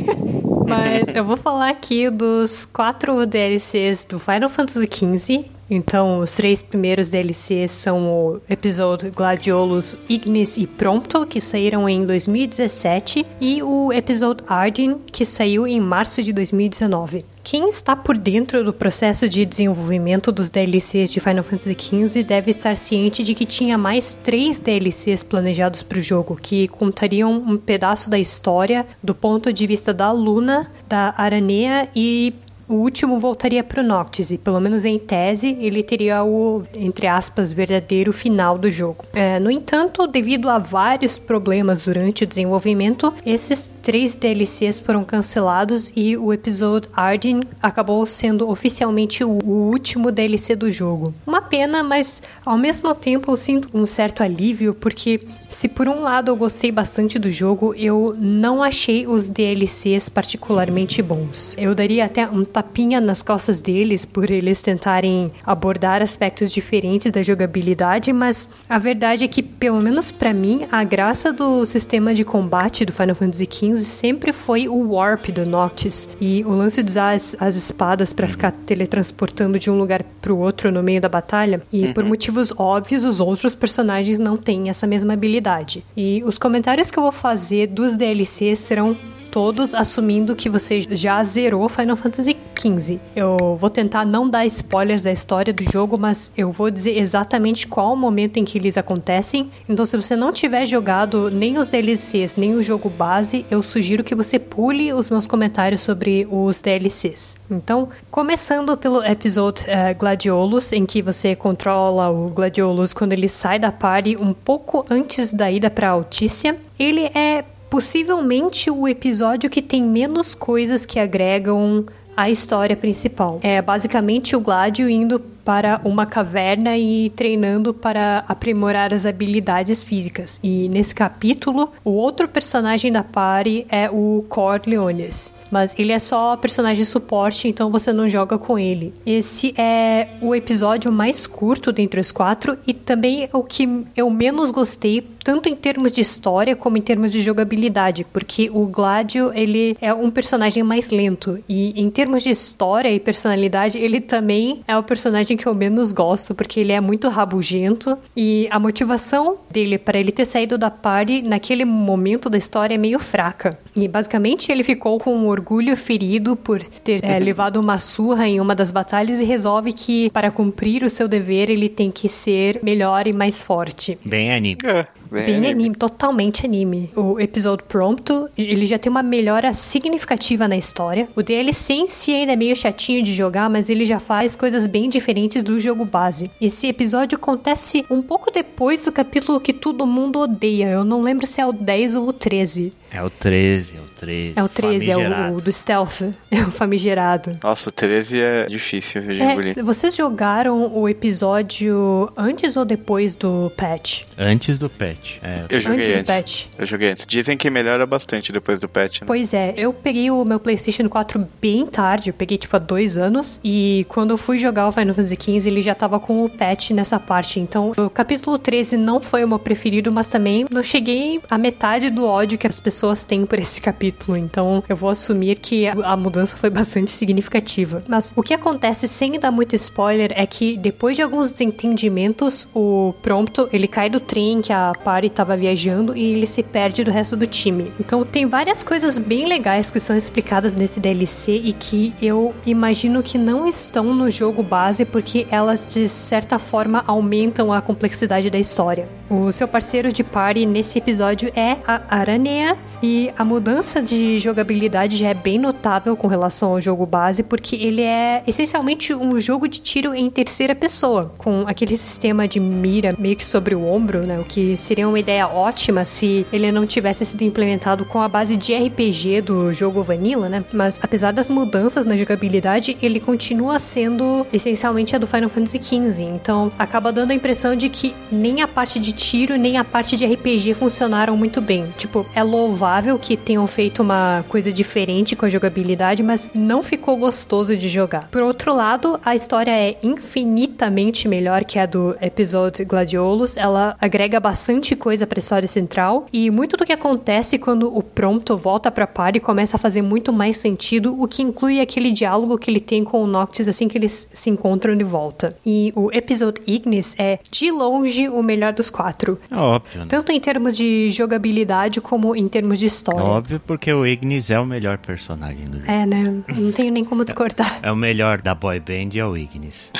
Mas eu vou falar aqui dos quatro DLCs do Final Fantasy XV então, os três primeiros DLCs são o episódio Gladiolus Ignis e Prompto, que saíram em 2017, e o episódio Arden, que saiu em março de 2019. Quem está por dentro do processo de desenvolvimento dos DLCs de Final Fantasy XV deve estar ciente de que tinha mais três DLCs planejados para o jogo, que contariam um pedaço da história do ponto de vista da Luna, da Aranea e o último voltaria pro Noctis, e pelo menos em tese, ele teria o, entre aspas, verdadeiro final do jogo. É, no entanto, devido a vários problemas durante o desenvolvimento, esses três DLCs foram cancelados e o episódio Arden acabou sendo oficialmente o, o último DLC do jogo. Uma pena, mas ao mesmo tempo eu sinto um certo alívio, porque se por um lado eu gostei bastante do jogo, eu não achei os DLCs particularmente bons. Eu daria até um tapinha nas costas deles por eles tentarem abordar aspectos diferentes da jogabilidade, mas a verdade é que, pelo menos para mim, a graça do sistema de combate do Final Fantasy XV sempre foi o warp do Noctis e o lance de usar as, as espadas para ficar teletransportando de um lugar pro outro no meio da batalha. E uhum. por motivos óbvios, os outros personagens não têm essa mesma habilidade. E os comentários que eu vou fazer dos DLCs serão todos assumindo que você já zerou Final Fantasy XV. Eu vou tentar não dar spoilers da história do jogo, mas eu vou dizer exatamente qual o momento em que eles acontecem. Então, se você não tiver jogado nem os DLCs, nem o jogo base, eu sugiro que você pule os meus comentários sobre os DLCs. Então, começando pelo episódio uh, Gladiolus, em que você controla o Gladiolus quando ele sai da party um pouco antes da ida para Altícia. Ele é possivelmente o episódio que tem menos coisas que agregam a história principal. É basicamente o Gladio indo para uma caverna e treinando para aprimorar as habilidades físicas. E nesse capítulo, o outro personagem da party é o Corleones, mas ele é só personagem suporte, então você não joga com ele. Esse é o episódio mais curto dentre os quatro e também o que eu menos gostei tanto em termos de história como em termos de jogabilidade, porque o Gladio ele é um personagem mais lento e em termos de história e personalidade ele também é o personagem que eu menos gosto, porque ele é muito rabugento e a motivação dele para ele ter saído da party naquele momento da história é meio fraca. E basicamente ele ficou com um orgulho ferido por ter é, levado uma surra em uma das batalhas e resolve que para cumprir o seu dever ele tem que ser melhor e mais forte. Bem anime. É. Bem, Bem anime. anime. totalmente anime. O episódio Prompto, ele já tem uma melhora significativa na história. O DLC em si ainda é meio chatinho de jogar, mas ele já faz coisas bem diferentes do jogo base. Esse episódio acontece um pouco depois do capítulo que todo mundo odeia. Eu não lembro se é o 10 ou o 13. É o 13, é o 13. É o 13, é o, o, do stealth. É o famigerado. Nossa, o 13 é difícil de é, engolir. Vocês jogaram o episódio antes ou depois do patch? Antes do patch. É. Eu joguei antes. antes. Do patch. Eu joguei antes. Dizem que melhora bastante depois do patch, né? Pois é. Eu peguei o meu PlayStation 4 bem tarde. Eu peguei, tipo, há dois anos. E quando eu fui jogar o Final Fantasy XV, ele já tava com o patch nessa parte. Então, o capítulo 13 não foi o meu preferido, mas também não cheguei à metade do ódio que as pessoas pessoas têm por esse capítulo, então eu vou assumir que a mudança foi bastante significativa. Mas o que acontece sem dar muito spoiler é que depois de alguns desentendimentos, o Prompto ele cai do trem que a Pari estava viajando e ele se perde do resto do time. Então tem várias coisas bem legais que são explicadas nesse DLC e que eu imagino que não estão no jogo base porque elas de certa forma aumentam a complexidade da história. O seu parceiro de party nesse episódio é a Aranea e a mudança de jogabilidade já é bem notável com relação ao jogo base, porque ele é essencialmente um jogo de tiro em terceira pessoa, com aquele sistema de mira meio que sobre o ombro, né? O que seria uma ideia ótima se ele não tivesse sido implementado com a base de RPG do jogo Vanilla, né? Mas apesar das mudanças na jogabilidade, ele continua sendo essencialmente a do Final Fantasy XV. Então acaba dando a impressão de que nem a parte de tiro nem a parte de RPG funcionaram muito bem. Tipo, é louvável louvável que tenham feito uma coisa diferente com a jogabilidade, mas não ficou gostoso de jogar. Por outro lado, a história é infinitamente melhor que a do episódio Gladiolus. Ela agrega bastante coisa para a história central e muito do que acontece quando o Prompto volta para party começa a fazer muito mais sentido, o que inclui aquele diálogo que ele tem com o Noctis assim que eles se encontram de volta. E o episódio Ignis é de longe o melhor dos quatro. É óbvio. Né? Tanto em termos de jogabilidade como em termos de história. Óbvio, porque o Ignis é o melhor personagem do jogo. É, né? Não tenho nem como discordar. É o melhor da boy band é o Ignis.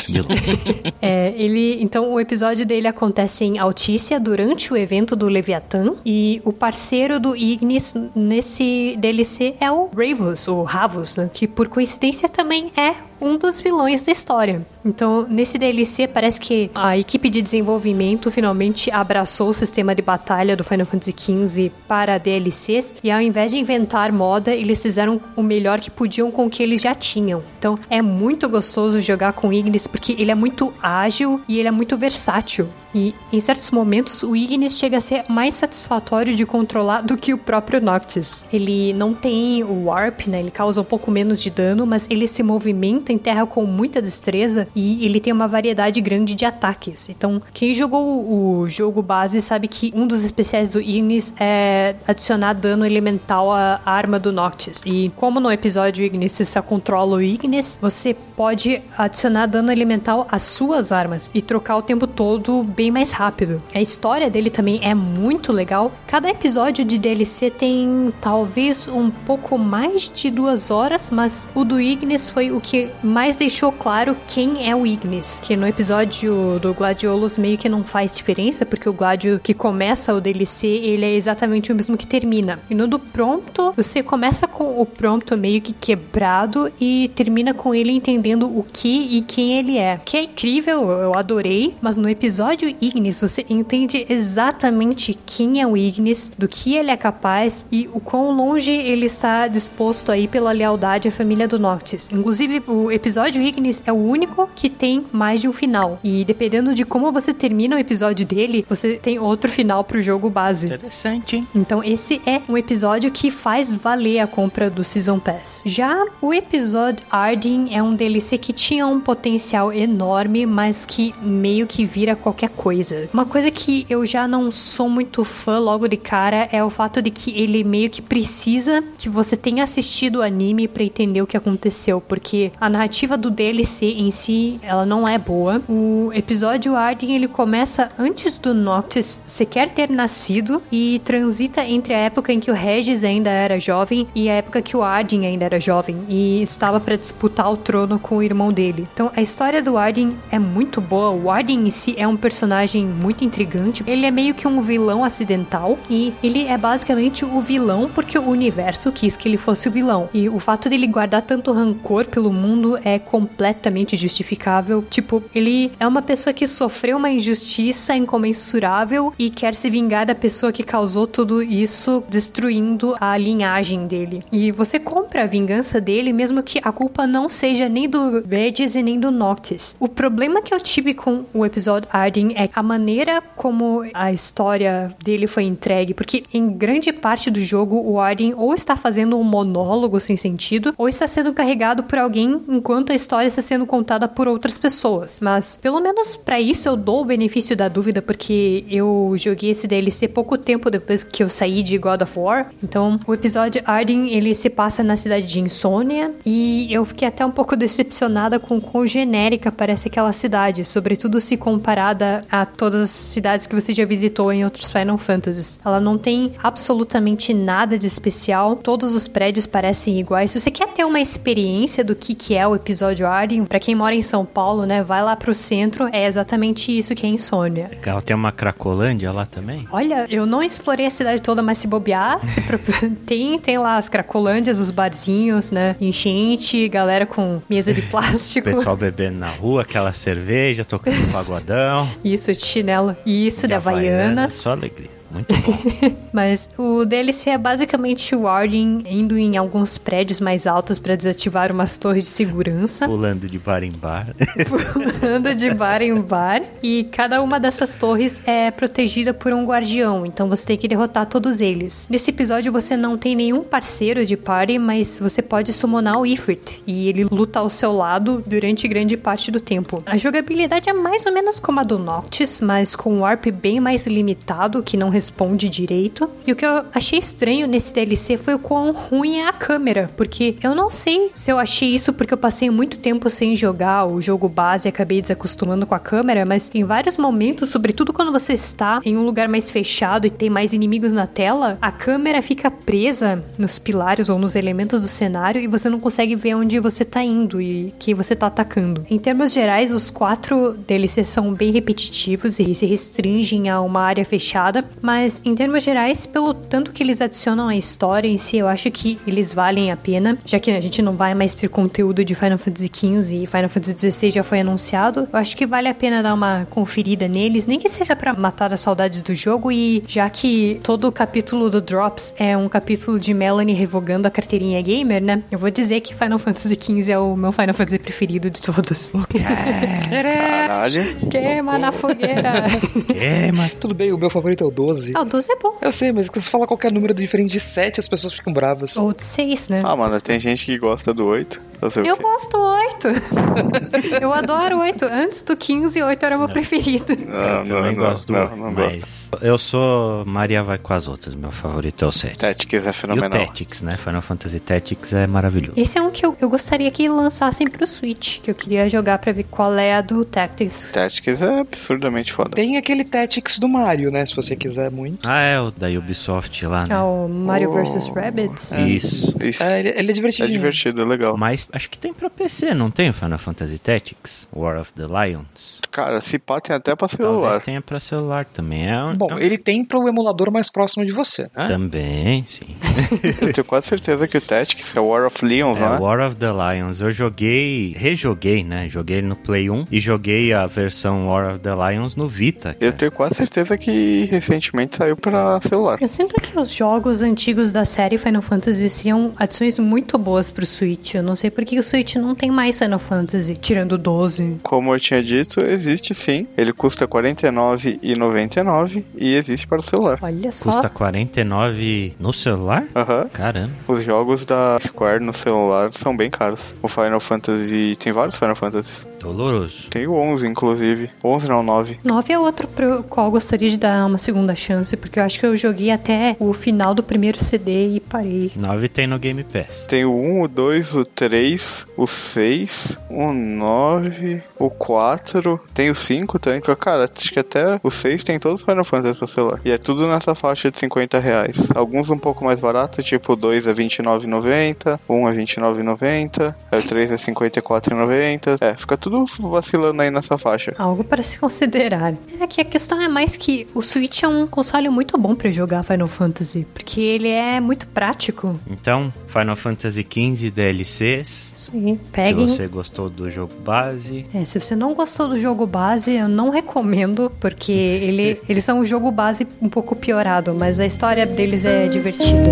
é, ele, então o episódio dele acontece em Altícia durante o evento do Leviatã e o parceiro do Ignis nesse DLC é o Ravus, o Ravus, né? que por coincidência também é um dos vilões da história. Então, nesse DLC, parece que a equipe de desenvolvimento finalmente abraçou o sistema de batalha do Final Fantasy XV para DLCs e, ao invés de inventar moda, eles fizeram o melhor que podiam com o que eles já tinham. Então, é muito gostoso jogar com Ignis porque ele é muito ágil e ele é muito versátil. E em certos momentos o Ignis chega a ser mais satisfatório de controlar do que o próprio Noctis. Ele não tem o Warp, né? Ele causa um pouco menos de dano, mas ele se movimenta em terra com muita destreza e ele tem uma variedade grande de ataques. Então, quem jogou o jogo base sabe que um dos especiais do Ignis é adicionar dano elemental à arma do Noctis. E como no episódio Ignis você só controla o Ignis, você pode adicionar dano elemental às suas armas e trocar o tempo todo bem mais rápido. A história dele também é muito legal. Cada episódio de DLC tem talvez um pouco mais de duas horas, mas o do Ignis foi o que mais deixou claro quem é o Ignis. Que no episódio do Gladiolus meio que não faz diferença, porque o Gladio que começa o DLC, ele é exatamente o mesmo que termina. E no do Prompto, você começa com o Prompto meio que quebrado e termina com ele entendendo o que e quem ele é. Que é incrível, eu adorei, mas no episódio Ignis, você entende exatamente quem é o Ignis, do que ele é capaz e o quão longe ele está disposto aí pela lealdade à família do Noctis. Inclusive, o episódio Ignis é o único que tem mais de um final. E dependendo de como você termina o episódio dele, você tem outro final pro jogo base. Interessante, hein? Então, esse é um episódio que faz valer a compra do Season Pass. Já o episódio Arden é um DLC que tinha um potencial enorme, mas que meio que vira qualquer coisa. Uma coisa que eu já não sou muito fã logo de cara é o fato de que ele meio que precisa que você tenha assistido o anime para entender o que aconteceu, porque a narrativa do DLC em si, ela não é boa. O episódio Arden, ele começa antes do Noctis sequer ter nascido e transita entre a época em que o Regis ainda era jovem e a época que o Arden ainda era jovem e estava para disputar o trono com o irmão dele. Então, a história do Arden é muito boa. O Arden em si é um personagem muito intrigante. Ele é meio que um vilão acidental e ele é basicamente o vilão porque o universo quis que ele fosse o vilão. E o fato dele guardar tanto rancor pelo mundo é completamente justificável. Tipo, ele é uma pessoa que sofreu uma injustiça incomensurável e quer se vingar da pessoa que causou tudo isso, destruindo a linhagem dele. E você compra a vingança dele, mesmo que a culpa não seja nem do Regis e nem do Noctis. O problema que eu tive com o episódio Arden é a maneira como a história dele foi entregue, porque em grande parte do jogo o Arden ou está fazendo um monólogo sem sentido, ou está sendo carregado por alguém enquanto a história está sendo contada por outras pessoas. Mas pelo menos para isso eu dou o benefício da dúvida, porque eu joguei esse DLC pouco tempo depois que eu saí de God of War. Então, o episódio Arden ele se passa na cidade de Insônia e eu fiquei até um pouco decepcionada com quão genérica parece aquela cidade, sobretudo se comparada a todas as cidades que você já visitou em outros Final Fantasies. Ela não tem absolutamente nada de especial, todos os prédios parecem iguais. Se você quer ter uma experiência do que, que é o episódio Arden, para quem mora em São Paulo, né, vai lá pro centro, é exatamente isso que é Insônia. Legal, tem uma Cracolândia lá também? Olha, eu não explorei a cidade toda, mas se bobear, se pro... tem, tem lá as Cracolândias, os barzinhos, né, enchente, galera com mesa de plástico. Pessoal bebendo na rua, aquela cerveja, tocando pagodão. Isso, de chinelo. Isso, de, de Havaianas. Havaiana, só alegria. Muito bom. Mas o DLC é basicamente o Warden indo em alguns prédios mais altos para desativar umas torres de segurança. Pulando de bar em bar. Pulando de bar em bar. E cada uma dessas torres é protegida por um guardião, então você tem que derrotar todos eles. Nesse episódio você não tem nenhum parceiro de party, mas você pode summonar o Ifrit e ele luta ao seu lado durante grande parte do tempo. A jogabilidade é mais ou menos como a do Noctis, mas com um warp bem mais limitado, que não responde direito. E o que eu achei estranho nesse DLC foi o quão ruim é a câmera, porque eu não sei se eu achei isso porque eu passei muito tempo sem jogar o jogo base e acabei desacostumando com a câmera, mas em vários momentos, sobretudo quando você está em um lugar mais fechado e tem mais inimigos na tela, a câmera fica presa nos pilares ou nos elementos do cenário e você não consegue ver onde você tá indo e que você tá atacando. Em termos gerais, os quatro DLCs são bem repetitivos e se restringem a uma área fechada, mas em termos gerais, pelo tanto que eles adicionam à história em si, eu acho que eles valem a pena, já que a gente não vai mais ter conteúdo de Final Fantasy XV e Final Fantasy XVI já foi anunciado. Eu acho que vale a pena dar uma conferida neles, nem que seja para matar as saudades do jogo e já que todo o capítulo do Drops é um capítulo de Melanie revogando a carteirinha gamer, né? Eu vou dizer que Final Fantasy XV é o meu Final Fantasy preferido de todos. Caralho. Queima na fogueira. Queima. Tudo bem, o meu favorito é o 12. Ah, o 12 é bom. Eu sei, mas quando você fala qualquer número diferente de 7, as pessoas ficam bravas. Ou de 6, né? Ah, mano, tem gente que gosta do 8. Fazer o Eu gosto do 8. eu adoro o 8. Antes do 15, o 8 era o meu preferido. Não, eu também não, gosto do não, oito, não gosto. mas eu sou Maria vai com as outras. Meu favorito é o 7. Tactics é E o fenomenal. Tactics, né? Final Fantasy Tactics é maravilhoso. Esse é um que eu, eu gostaria que lançassem pro Switch, que eu queria jogar pra ver qual é a do Tactics. Tactics é absurdamente foda. Tem aquele Tactics do Mario, né? Se você quiser muito. Ah, é o da Ubisoft lá, né? É o Mario Oh. vs Rabbids. Isso. Isso. É, ele, ele é É divertidinho. divertido, é legal. Mas acho que tem pra PC, não tem o Final Fantasy Tactics? War of the Lions? Cara, se pá, tem até pra Talvez celular. tenha pra celular também. É um, Bom, é um- ele tem pro emulador mais próximo de você, né? Também, sim. Eu tenho quase certeza que o Tactics é War of Leons, É, não é? War of the Lions. Eu joguei, rejoguei, né? Joguei ele no Play 1 e joguei a versão War of the Lions no Vita. Eu cara. tenho quase certeza que recentemente saiu pra celular. Eu sinto que os jogos antigos da série Final Fantasy são adições muito boas pro Switch. Eu não sei por que o Switch não tem mais Final Fantasy, tirando o 12. Como eu tinha dito, existe sim. Ele custa R$ 49,99 e existe para o celular. Olha só. Custa 49 no celular? Aham. Caramba. Os jogos da Square no celular são bem caros. O Final Fantasy. Tem vários Final Fantasies. Doloroso. Tem o 11, inclusive. 11 não, 9. 9 é outro pro qual eu gostaria de dar uma segunda chance, porque eu acho que eu joguei até o final do primeiro CD e parei. 9 tem no Game Pass. Tem o 1, o 2, o 3, o 6, o 9, o 4. Tem o 5 também. Cara, acho que até o 6 tem todos os Final Fantasy pra celular. E é tudo nessa faixa de 50 reais. Alguns um pouco mais barato, tipo o 2 é R$29,90, o 1 é R$29,90, aí o 3 é R$54,90. É, fica tudo vacilando aí nessa faixa. Algo para se considerar. É que a questão é mais que o Switch é um console muito bom pra jogar Final Fantasy, porque ele é muito prático. Então, Final Fantasy XV DLCs. Isso aí. Peguem. Se você gostou do jogo base, É, se você não gostou do jogo base, eu não recomendo, porque ele, eles são um jogo base um pouco piorado, mas a história deles é divertida.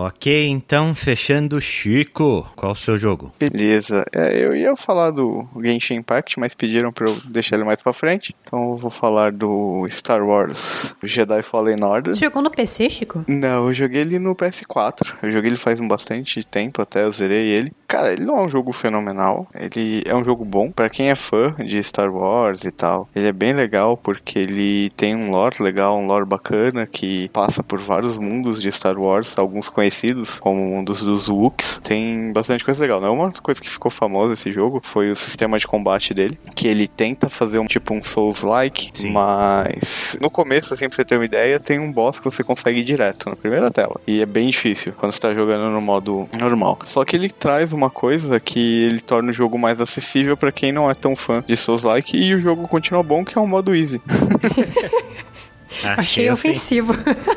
Ok, então fechando Chico, qual o seu jogo? Beleza. É, eu ia falar do Genshin Impact, mas pediram pra eu deixar ele mais pra frente. Então eu vou falar do Star Wars Jedi Fallen Order. Você jogou no PC, Chico? Não, eu joguei ele no PS4. Eu joguei ele faz um bastante tempo até, eu zerei ele. Cara, ele não é um jogo fenomenal. Ele é um jogo bom pra quem é fã de Star Wars e tal. Ele é bem legal porque ele tem um lore legal, um lore bacana que passa por vários mundos de Star Wars, alguns conhecidos como o mundo dos Wooks. Tem bastante coisa legal. Não é uma coisa que ficou famosa esse jogo, foi o sistema de combate dele, que ele tenta fazer um tipo um Souls-like, mas no começo, assim, pra você ter uma ideia, tem um boss que você consegue ir direto na primeira tela. E é bem difícil quando você tá jogando no modo normal. Só que ele traz uma coisa que ele torna o jogo mais acessível pra quem não é tão fã de Souls-like e o jogo continua bom, que é um modo easy. Achei ofensivo.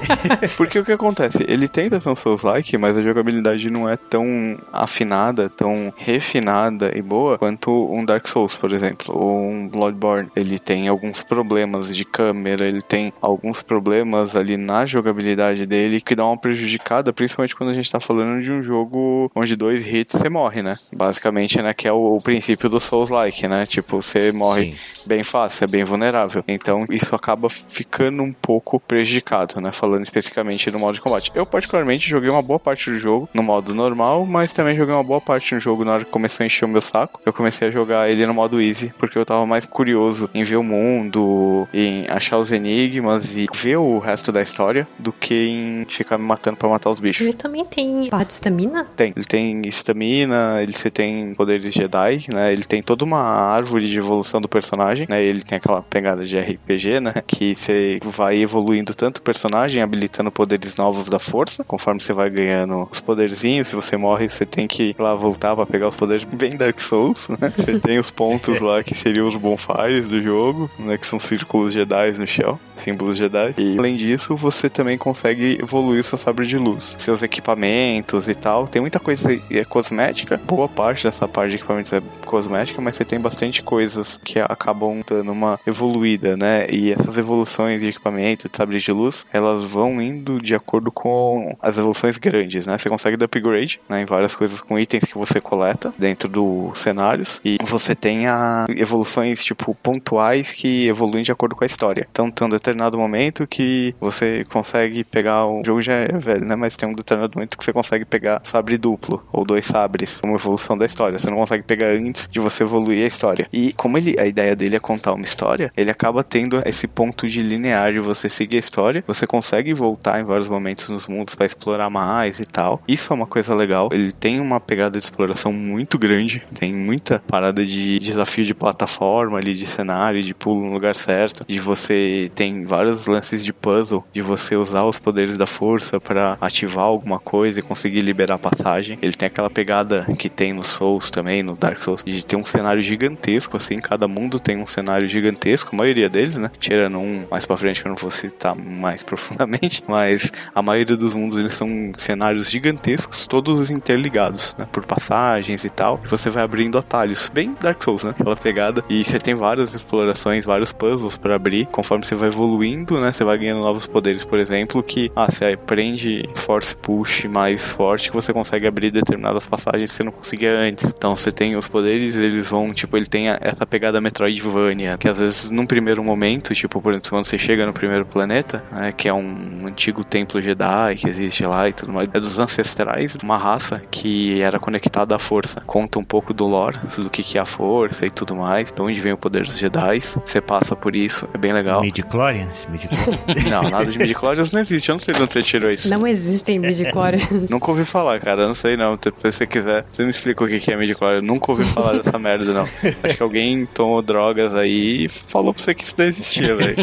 Porque o que acontece? Ele tenta ser um Souls-like, mas a jogabilidade não é tão afinada, tão refinada e boa quanto um Dark Souls, por exemplo, ou um Bloodborne. Ele tem alguns problemas de câmera, ele tem alguns problemas ali na jogabilidade dele que dá uma prejudicada, principalmente quando a gente tá falando de um jogo onde dois hits você morre, né? Basicamente, né, que é o, o princípio do Souls-like, né? Tipo, você morre Sim. bem fácil, é bem vulnerável. Então isso acaba ficando sendo um pouco prejudicado, né? Falando especificamente do modo de combate. Eu, particularmente, joguei uma boa parte do jogo no modo normal, mas também joguei uma boa parte no jogo na hora que começou a encher o meu saco. Eu comecei a jogar ele no modo easy, porque eu tava mais curioso em ver o mundo, em achar os enigmas e ver o resto da história do que em ficar me matando para matar os bichos. Ele também tem barra de estamina? Tem. Ele tem estamina, ele tem poderes Jedi, né? Ele tem toda uma árvore de evolução do personagem, né? Ele tem aquela pegada de RPG, né? Que você vai evoluindo tanto o personagem, habilitando poderes novos da força, conforme você vai ganhando os poderzinhos. Se você morre, você tem que ir lá voltar para pegar os poderes bem Dark Souls, né? Você tem os pontos lá que seriam os bonfires do jogo, né? Que são círculos Jedi no chão, símbolos Jedi. E além disso, você também consegue evoluir seu sabre de luz, seus equipamentos e tal. Tem muita coisa é cosmética. Boa parte dessa parte de equipamentos é cosmética, mas você tem bastante coisas que acabam dando uma evoluída, né? E essas evoluções de equipamento, de de luz, elas vão indo de acordo com as evoluções grandes, né? Você consegue dar upgrade né, em várias coisas com itens que você coleta dentro dos cenários. E você tem a evoluções, tipo, pontuais que evoluem de acordo com a história. Então tem um determinado momento que você consegue pegar. O jogo já é velho, né? Mas tem um determinado momento que você consegue pegar sabre duplo ou dois sabres como evolução da história. Você não consegue pegar antes de você evoluir a história. E como ele, a ideia dele é contar uma história, ele acaba tendo esse ponto de linear de você seguir a história. Você consegue voltar em vários momentos nos mundos para explorar mais e tal. Isso é uma coisa legal. Ele tem uma pegada de exploração muito grande. Tem muita parada de desafio de plataforma ali, de cenário, de pulo no lugar certo. De você tem vários lances de puzzle, de você usar os poderes da força para ativar alguma coisa e conseguir liberar a passagem. Ele tem aquela pegada que tem no Souls também, no Dark Souls, de ter um cenário gigantesco, assim, cada mundo tem um cenário gigantesco, a maioria deles, né? Tirando um mais pra frente que eu não vou citar mais profundamente, mas a maioria dos mundos eles são cenários gigantescos, todos interligados, né? Por passagens e tal. E você vai abrindo atalhos, bem Dark Souls, né? Aquela pegada. E você tem várias explorações, vários puzzles para abrir, conforme você vai evoluindo, né? Você vai ganhando novos poderes, por exemplo, que, ah, você aprende Force Push mais forte, que você consegue abrir determinadas passagens que você não conseguia antes. Então você tem os poderes, eles vão, tipo, ele tem essa pegada Metroidvania, que às vezes num primeiro momento, tipo, por exemplo, quando você chega no primeiro planeta, né, que é um antigo templo Jedi que existe lá e tudo mais, é dos ancestrais, uma raça que era conectada à força. Conta um pouco do lore, do que, que é a força e tudo mais, de onde vem o poder dos Jedi. Você passa por isso, é bem legal. Midichlorians? Midichlorians? não, nada de midichlorians não existe, eu não sei de onde você tirou isso. Não existem midichlorians. Nunca ouvi falar, cara, eu não sei não. Se você quiser, você me explica o que é midichlorians. Eu nunca ouvi falar dessa merda, não. Acho que alguém tomou drogas aí e falou pra você que isso não existia, velho.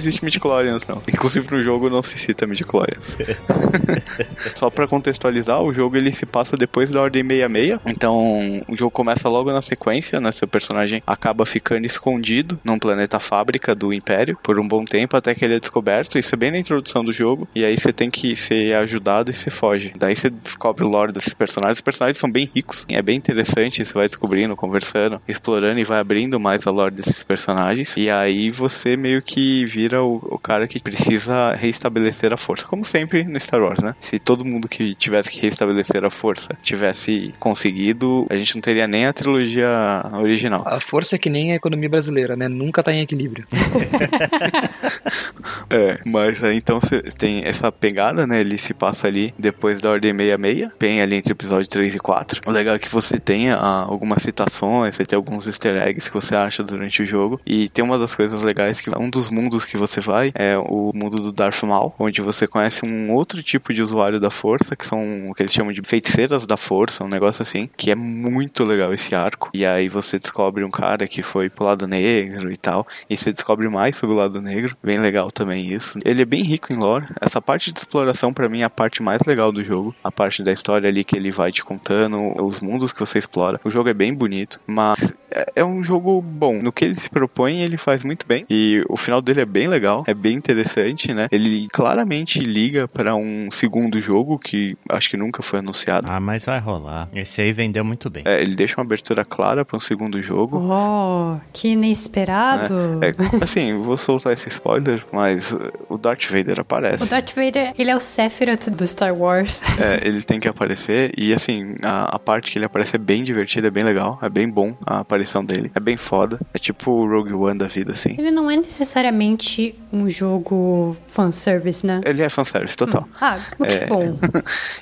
Existe midichlorians, não. Inclusive no jogo não se cita midichlorians. Só pra contextualizar, o jogo ele se passa depois da Ordem 66. Então, o jogo começa logo na sequência, né? Seu personagem acaba ficando escondido num planeta fábrica do Império por um bom tempo até que ele é descoberto. Isso é bem na introdução do jogo. E aí você tem que ser ajudado e você foge. Daí você descobre o lore desses personagens. Os personagens são bem ricos. É bem interessante. Você vai descobrindo, conversando, explorando e vai abrindo mais a lore desses personagens. E aí você meio que vira o, o cara que precisa reestabelecer a força. Como sempre no Star Wars, né? Se todo mundo que tivesse que restabelecer a força tivesse conseguido, a gente não teria nem a trilogia original. A força é que nem a economia brasileira, né? Nunca tá em equilíbrio. é, mas então você tem essa pegada, né? Ele se passa ali depois da Ordem 66, bem ali entre o episódio 3 e 4. O legal é que você tenha ah, algumas citações, você tem alguns easter eggs que você acha durante o jogo. E tem uma das coisas legais que um dos mundos que você vai é o mundo do Darth Maul, onde você conhece um outro tipo de usuário da força, que são o que eles chamam de feiticeiras da força, um negócio assim, que é muito legal esse arco. E aí você descobre um cara que foi pro lado negro e tal, e você descobre mais sobre o lado negro, bem legal também isso. Ele é bem rico em lore. Essa parte de exploração para mim é a parte mais legal do jogo, a parte da história ali que ele vai te contando, os mundos que você explora. O jogo é bem bonito, mas é, é um jogo bom. No que ele se propõe, ele faz muito bem. E o final dele é bem legal, é bem interessante, né? Ele claramente liga para um segundo jogo que acho que nunca foi anunciado. Ah, mas vai rolar. Esse aí vendeu muito bem. É, ele deixa uma abertura clara para um segundo jogo. Oh, que inesperado. É, é, assim, vou soltar esse spoiler, mas o Darth Vader aparece. O Darth Vader, ele é o Sephiroth do Star Wars. É, ele tem que aparecer e assim, a, a parte que ele aparece é bem divertida, é bem legal, é bem bom a aparição aparição dele. É bem foda. É tipo o Rogue One da vida, assim. Ele não é necessariamente um jogo fanservice, né? Ele é fanservice, total. Hum. Ah, muito É. bom.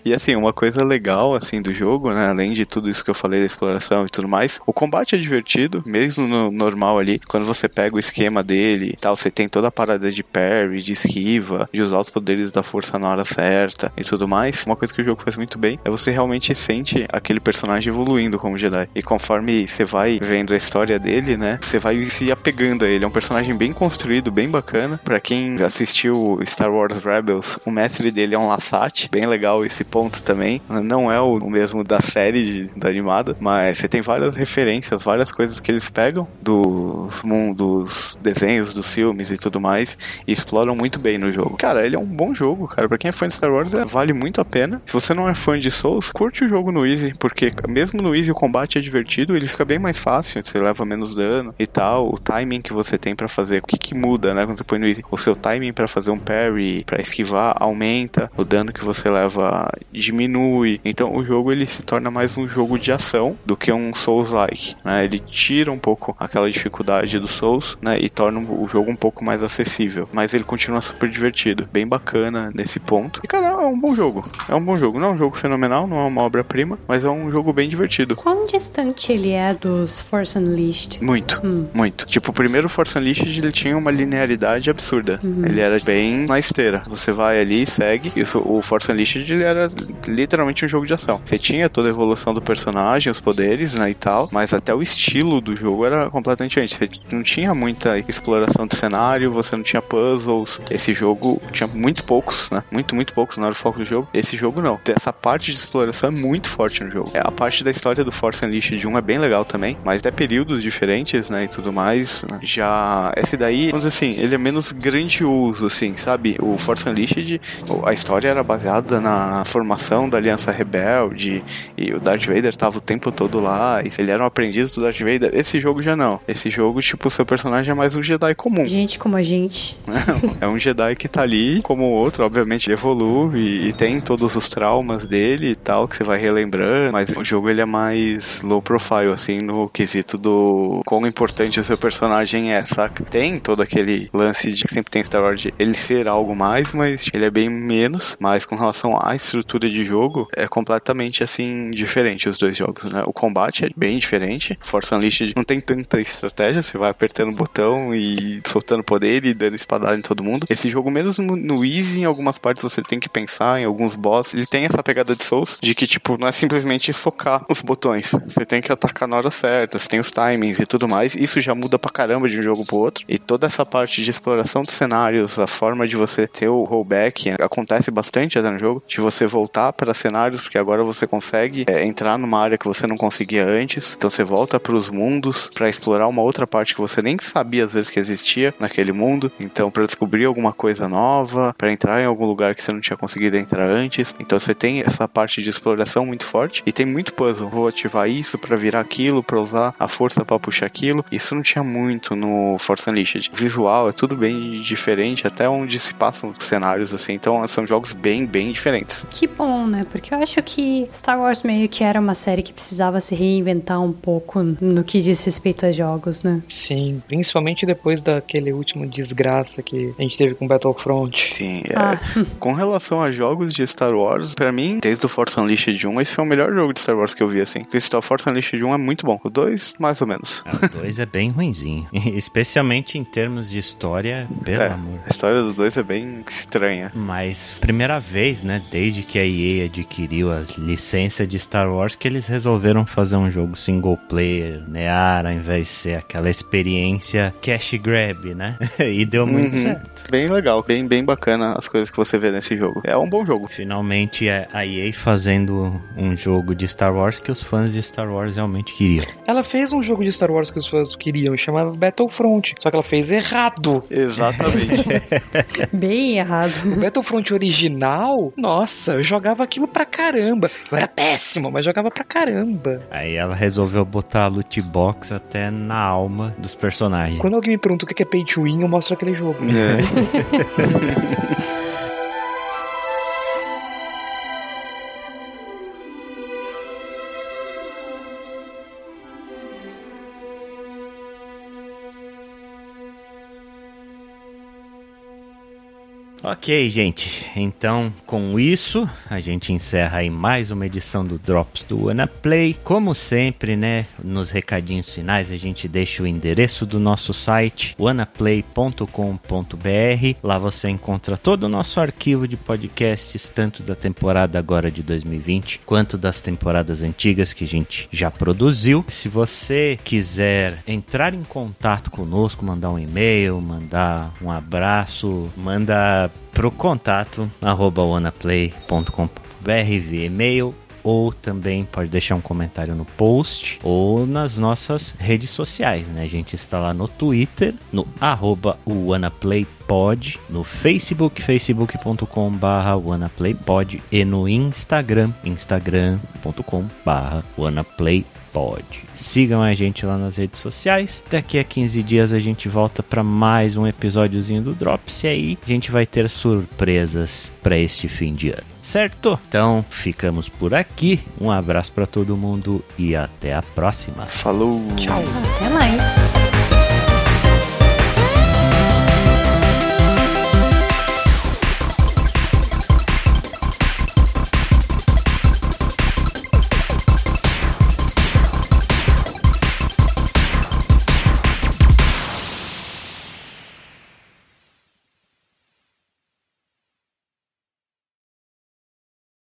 E assim, uma coisa legal assim do jogo, né, além de tudo isso que eu falei da exploração e tudo mais, o combate é divertido, mesmo no normal ali, quando você pega o esquema dele e tal, você tem toda a parada de parry, de esquiva, de usar os poderes da força na hora certa e tudo mais. Uma coisa que o jogo faz muito bem é você realmente sente aquele personagem evoluindo como Jedi. E conforme você vai vendo a história dele, né, você vai se apegando a ele. É um personagem bem construído, bem bacana. Pra quem assistiu Star Wars Rebels, o mestre dele é um Lassat, bem legal esse ponto também. Não é o mesmo da série de- da animada, mas você tem várias referências, várias coisas que eles pegam dos mundos, desenhos, dos filmes e tudo mais, e exploram muito bem no jogo. Cara, ele é um bom jogo, cara. Pra quem é fã de Star Wars, é- vale muito a pena. Se você não é fã de Souls, curte o jogo no Easy, porque mesmo no Easy o combate é divertido, ele fica bem mais fácil, você leva menos dano e tal. O timing que você tem pra fazer, o que que muda, né, quando você põe no Easy? O seu timing pra fazer um parry, pra esquivar, aumenta. O dano que você leva diminui. Então o jogo ele se torna mais um jogo de ação do que um Souls-like, né? Ele tira um pouco aquela dificuldade do Souls, né, e torna o jogo um pouco mais acessível. Mas ele continua super divertido, bem bacana nesse ponto. E cara, é um bom jogo. É um bom jogo. Não é um jogo fenomenal, não é uma obra-prima, mas é um jogo bem divertido. Quão distante ele é dos Force Unleashed? Muito, muito. Tipo, o primeiro Force Unleashed ele tinha uma linearidade absurda. Ele era bem na esteira. Você vai ali, segue. E o- o Force Unleashed ele era literalmente um jogo de ação. Você tinha toda a evolução do personagem, os poderes, né, e tal, mas até o estilo do jogo era completamente diferente. Você não tinha muita exploração de cenário, você não tinha puzzles. Esse jogo tinha muito poucos, né? Muito, muito poucos, não era o foco do jogo. Esse jogo não. Essa parte de exploração é muito forte no jogo. É, a parte da história do Force Unleashed 1 é bem legal também, mas é períodos diferentes, né, e tudo mais. né? Já esse daí, vamos dizer assim, ele é menos grandioso, assim, sabe? O Force Unleashed, a história era baseada na formação da Aliança Rebelde e o Darth Vader tava o tempo todo lá, e ele era um aprendiz do Darth Vader. Esse jogo já não. Esse jogo, tipo, o seu personagem é mais um Jedi comum. Gente como a gente. É um Jedi que tá ali como o outro, obviamente evolui e, e tem todos os traumas dele e tal, que você vai relembrando, mas o jogo ele é mais low profile, assim, no quesito do quão importante o seu personagem é, saca? Tem todo aquele lance de que sempre tem Star Wars ele ser algo mais, mas ele é bem menos, mas com relação à estrutura de jogo, é completamente, assim, diferente os dois jogos, né? O combate é bem diferente, Force Unleashed não tem tanta estratégia, você vai apertando o botão e soltando poder e dando espadada em todo mundo. Esse jogo, mesmo no Easy, em algumas partes você tem que pensar, em alguns boss, ele tem essa pegada de Souls, de que, tipo, não é simplesmente socar os botões. Você tem que atacar na hora certa, você tem os timings e tudo mais. Isso já muda pra caramba de um jogo pro outro. E toda essa parte de exploração dos cenários, a forma de você ter o rollback, acontece bastante até no jogo, de você voltar para cenários, porque agora você consegue é, entrar numa área que você não conseguia antes. Então você volta pros mundos para explorar uma outra parte que você nem sabia às vezes que existia naquele mundo. Então para descobrir alguma coisa nova, para entrar em algum lugar que você não tinha conseguido entrar antes. Então você tem essa parte de exploração muito forte e tem muito puzzle. Vou ativar isso para virar aquilo, para usar a força para puxar aquilo. Isso não tinha muito no Force Unleashed. O visual é tudo bem diferente, até onde se passam os cenários assim. Então são jogos bem, bem diferentes. Que bom, né? Porque eu acho que Star Wars meio que era uma série que precisava se reinventar um pouco no que diz respeito a jogos, né? Sim, principalmente depois daquele último desgraça que a gente teve com Battlefront. Sim, é. Ah, Com relação a jogos de Star Wars, pra mim, desde o Force Unleashed 1, esse é o melhor jogo de Star Wars que eu vi, assim. Porque esse Force Unleashed 1 é muito bom. O 2, mais ou menos. Ah, O 2 é bem ruinzinho. Especialmente em termos de história, pelo É, amor. a história do 2 é bem estranha. Mas primeira vez, né, desde que a EA adquiriu as licenças de Star Wars, que eles resolveram fazer um jogo single player, linear, ao invés de ser aquela experiência cash grab, né? e deu muito Uhum. certo. Bem legal, bem, bem bacana as coisas que você vê nesse jogo. É um bom jogo. Finalmente é a EA fazendo um jogo de Star Wars que os fãs de Star Wars realmente queriam. Ela fez um jogo de Star Wars que os fãs queriam, chamava Battlefront. Só que ela fez errado. Exatamente. bem errado. O Battlefront original, nossa, eu jogava aquilo pra caramba. Eu era péssimo, mas jogava pra caramba. Aí ela resolveu botar a loot box até na alma dos personagens. Quando alguém me pergunta o que é pay to win, eu mostro aquele jogo. é. Ok, gente. Então, com isso, a gente encerra aí mais uma edição do Drops do Wanna Play. Como sempre, né, nos recadinhos finais a gente deixa o endereço do nosso site, wanaplay.com.br. Lá você encontra todo o nosso arquivo de podcasts, tanto da temporada agora de 2020, quanto das temporadas antigas que a gente já produziu. Se você quiser entrar em contato conosco, mandar um e-mail, mandar um abraço, manda pro contato arroba wanaplay.com.br via e-mail ou também pode deixar um comentário no post ou nas nossas redes sociais, né? A gente está lá no Twitter, no arroba WannaPlayPod, no Facebook, facebook.com barra WannaPlayPod e no Instagram, instagram.com barra WannaPlayPod pode. Sigam a gente lá nas redes sociais. Daqui a 15 dias a gente volta para mais um episódiozinho do Drops e aí a gente vai ter surpresas para este fim de ano. Certo? Então, ficamos por aqui. Um abraço para todo mundo e até a próxima. Falou. Tchau. Até mais.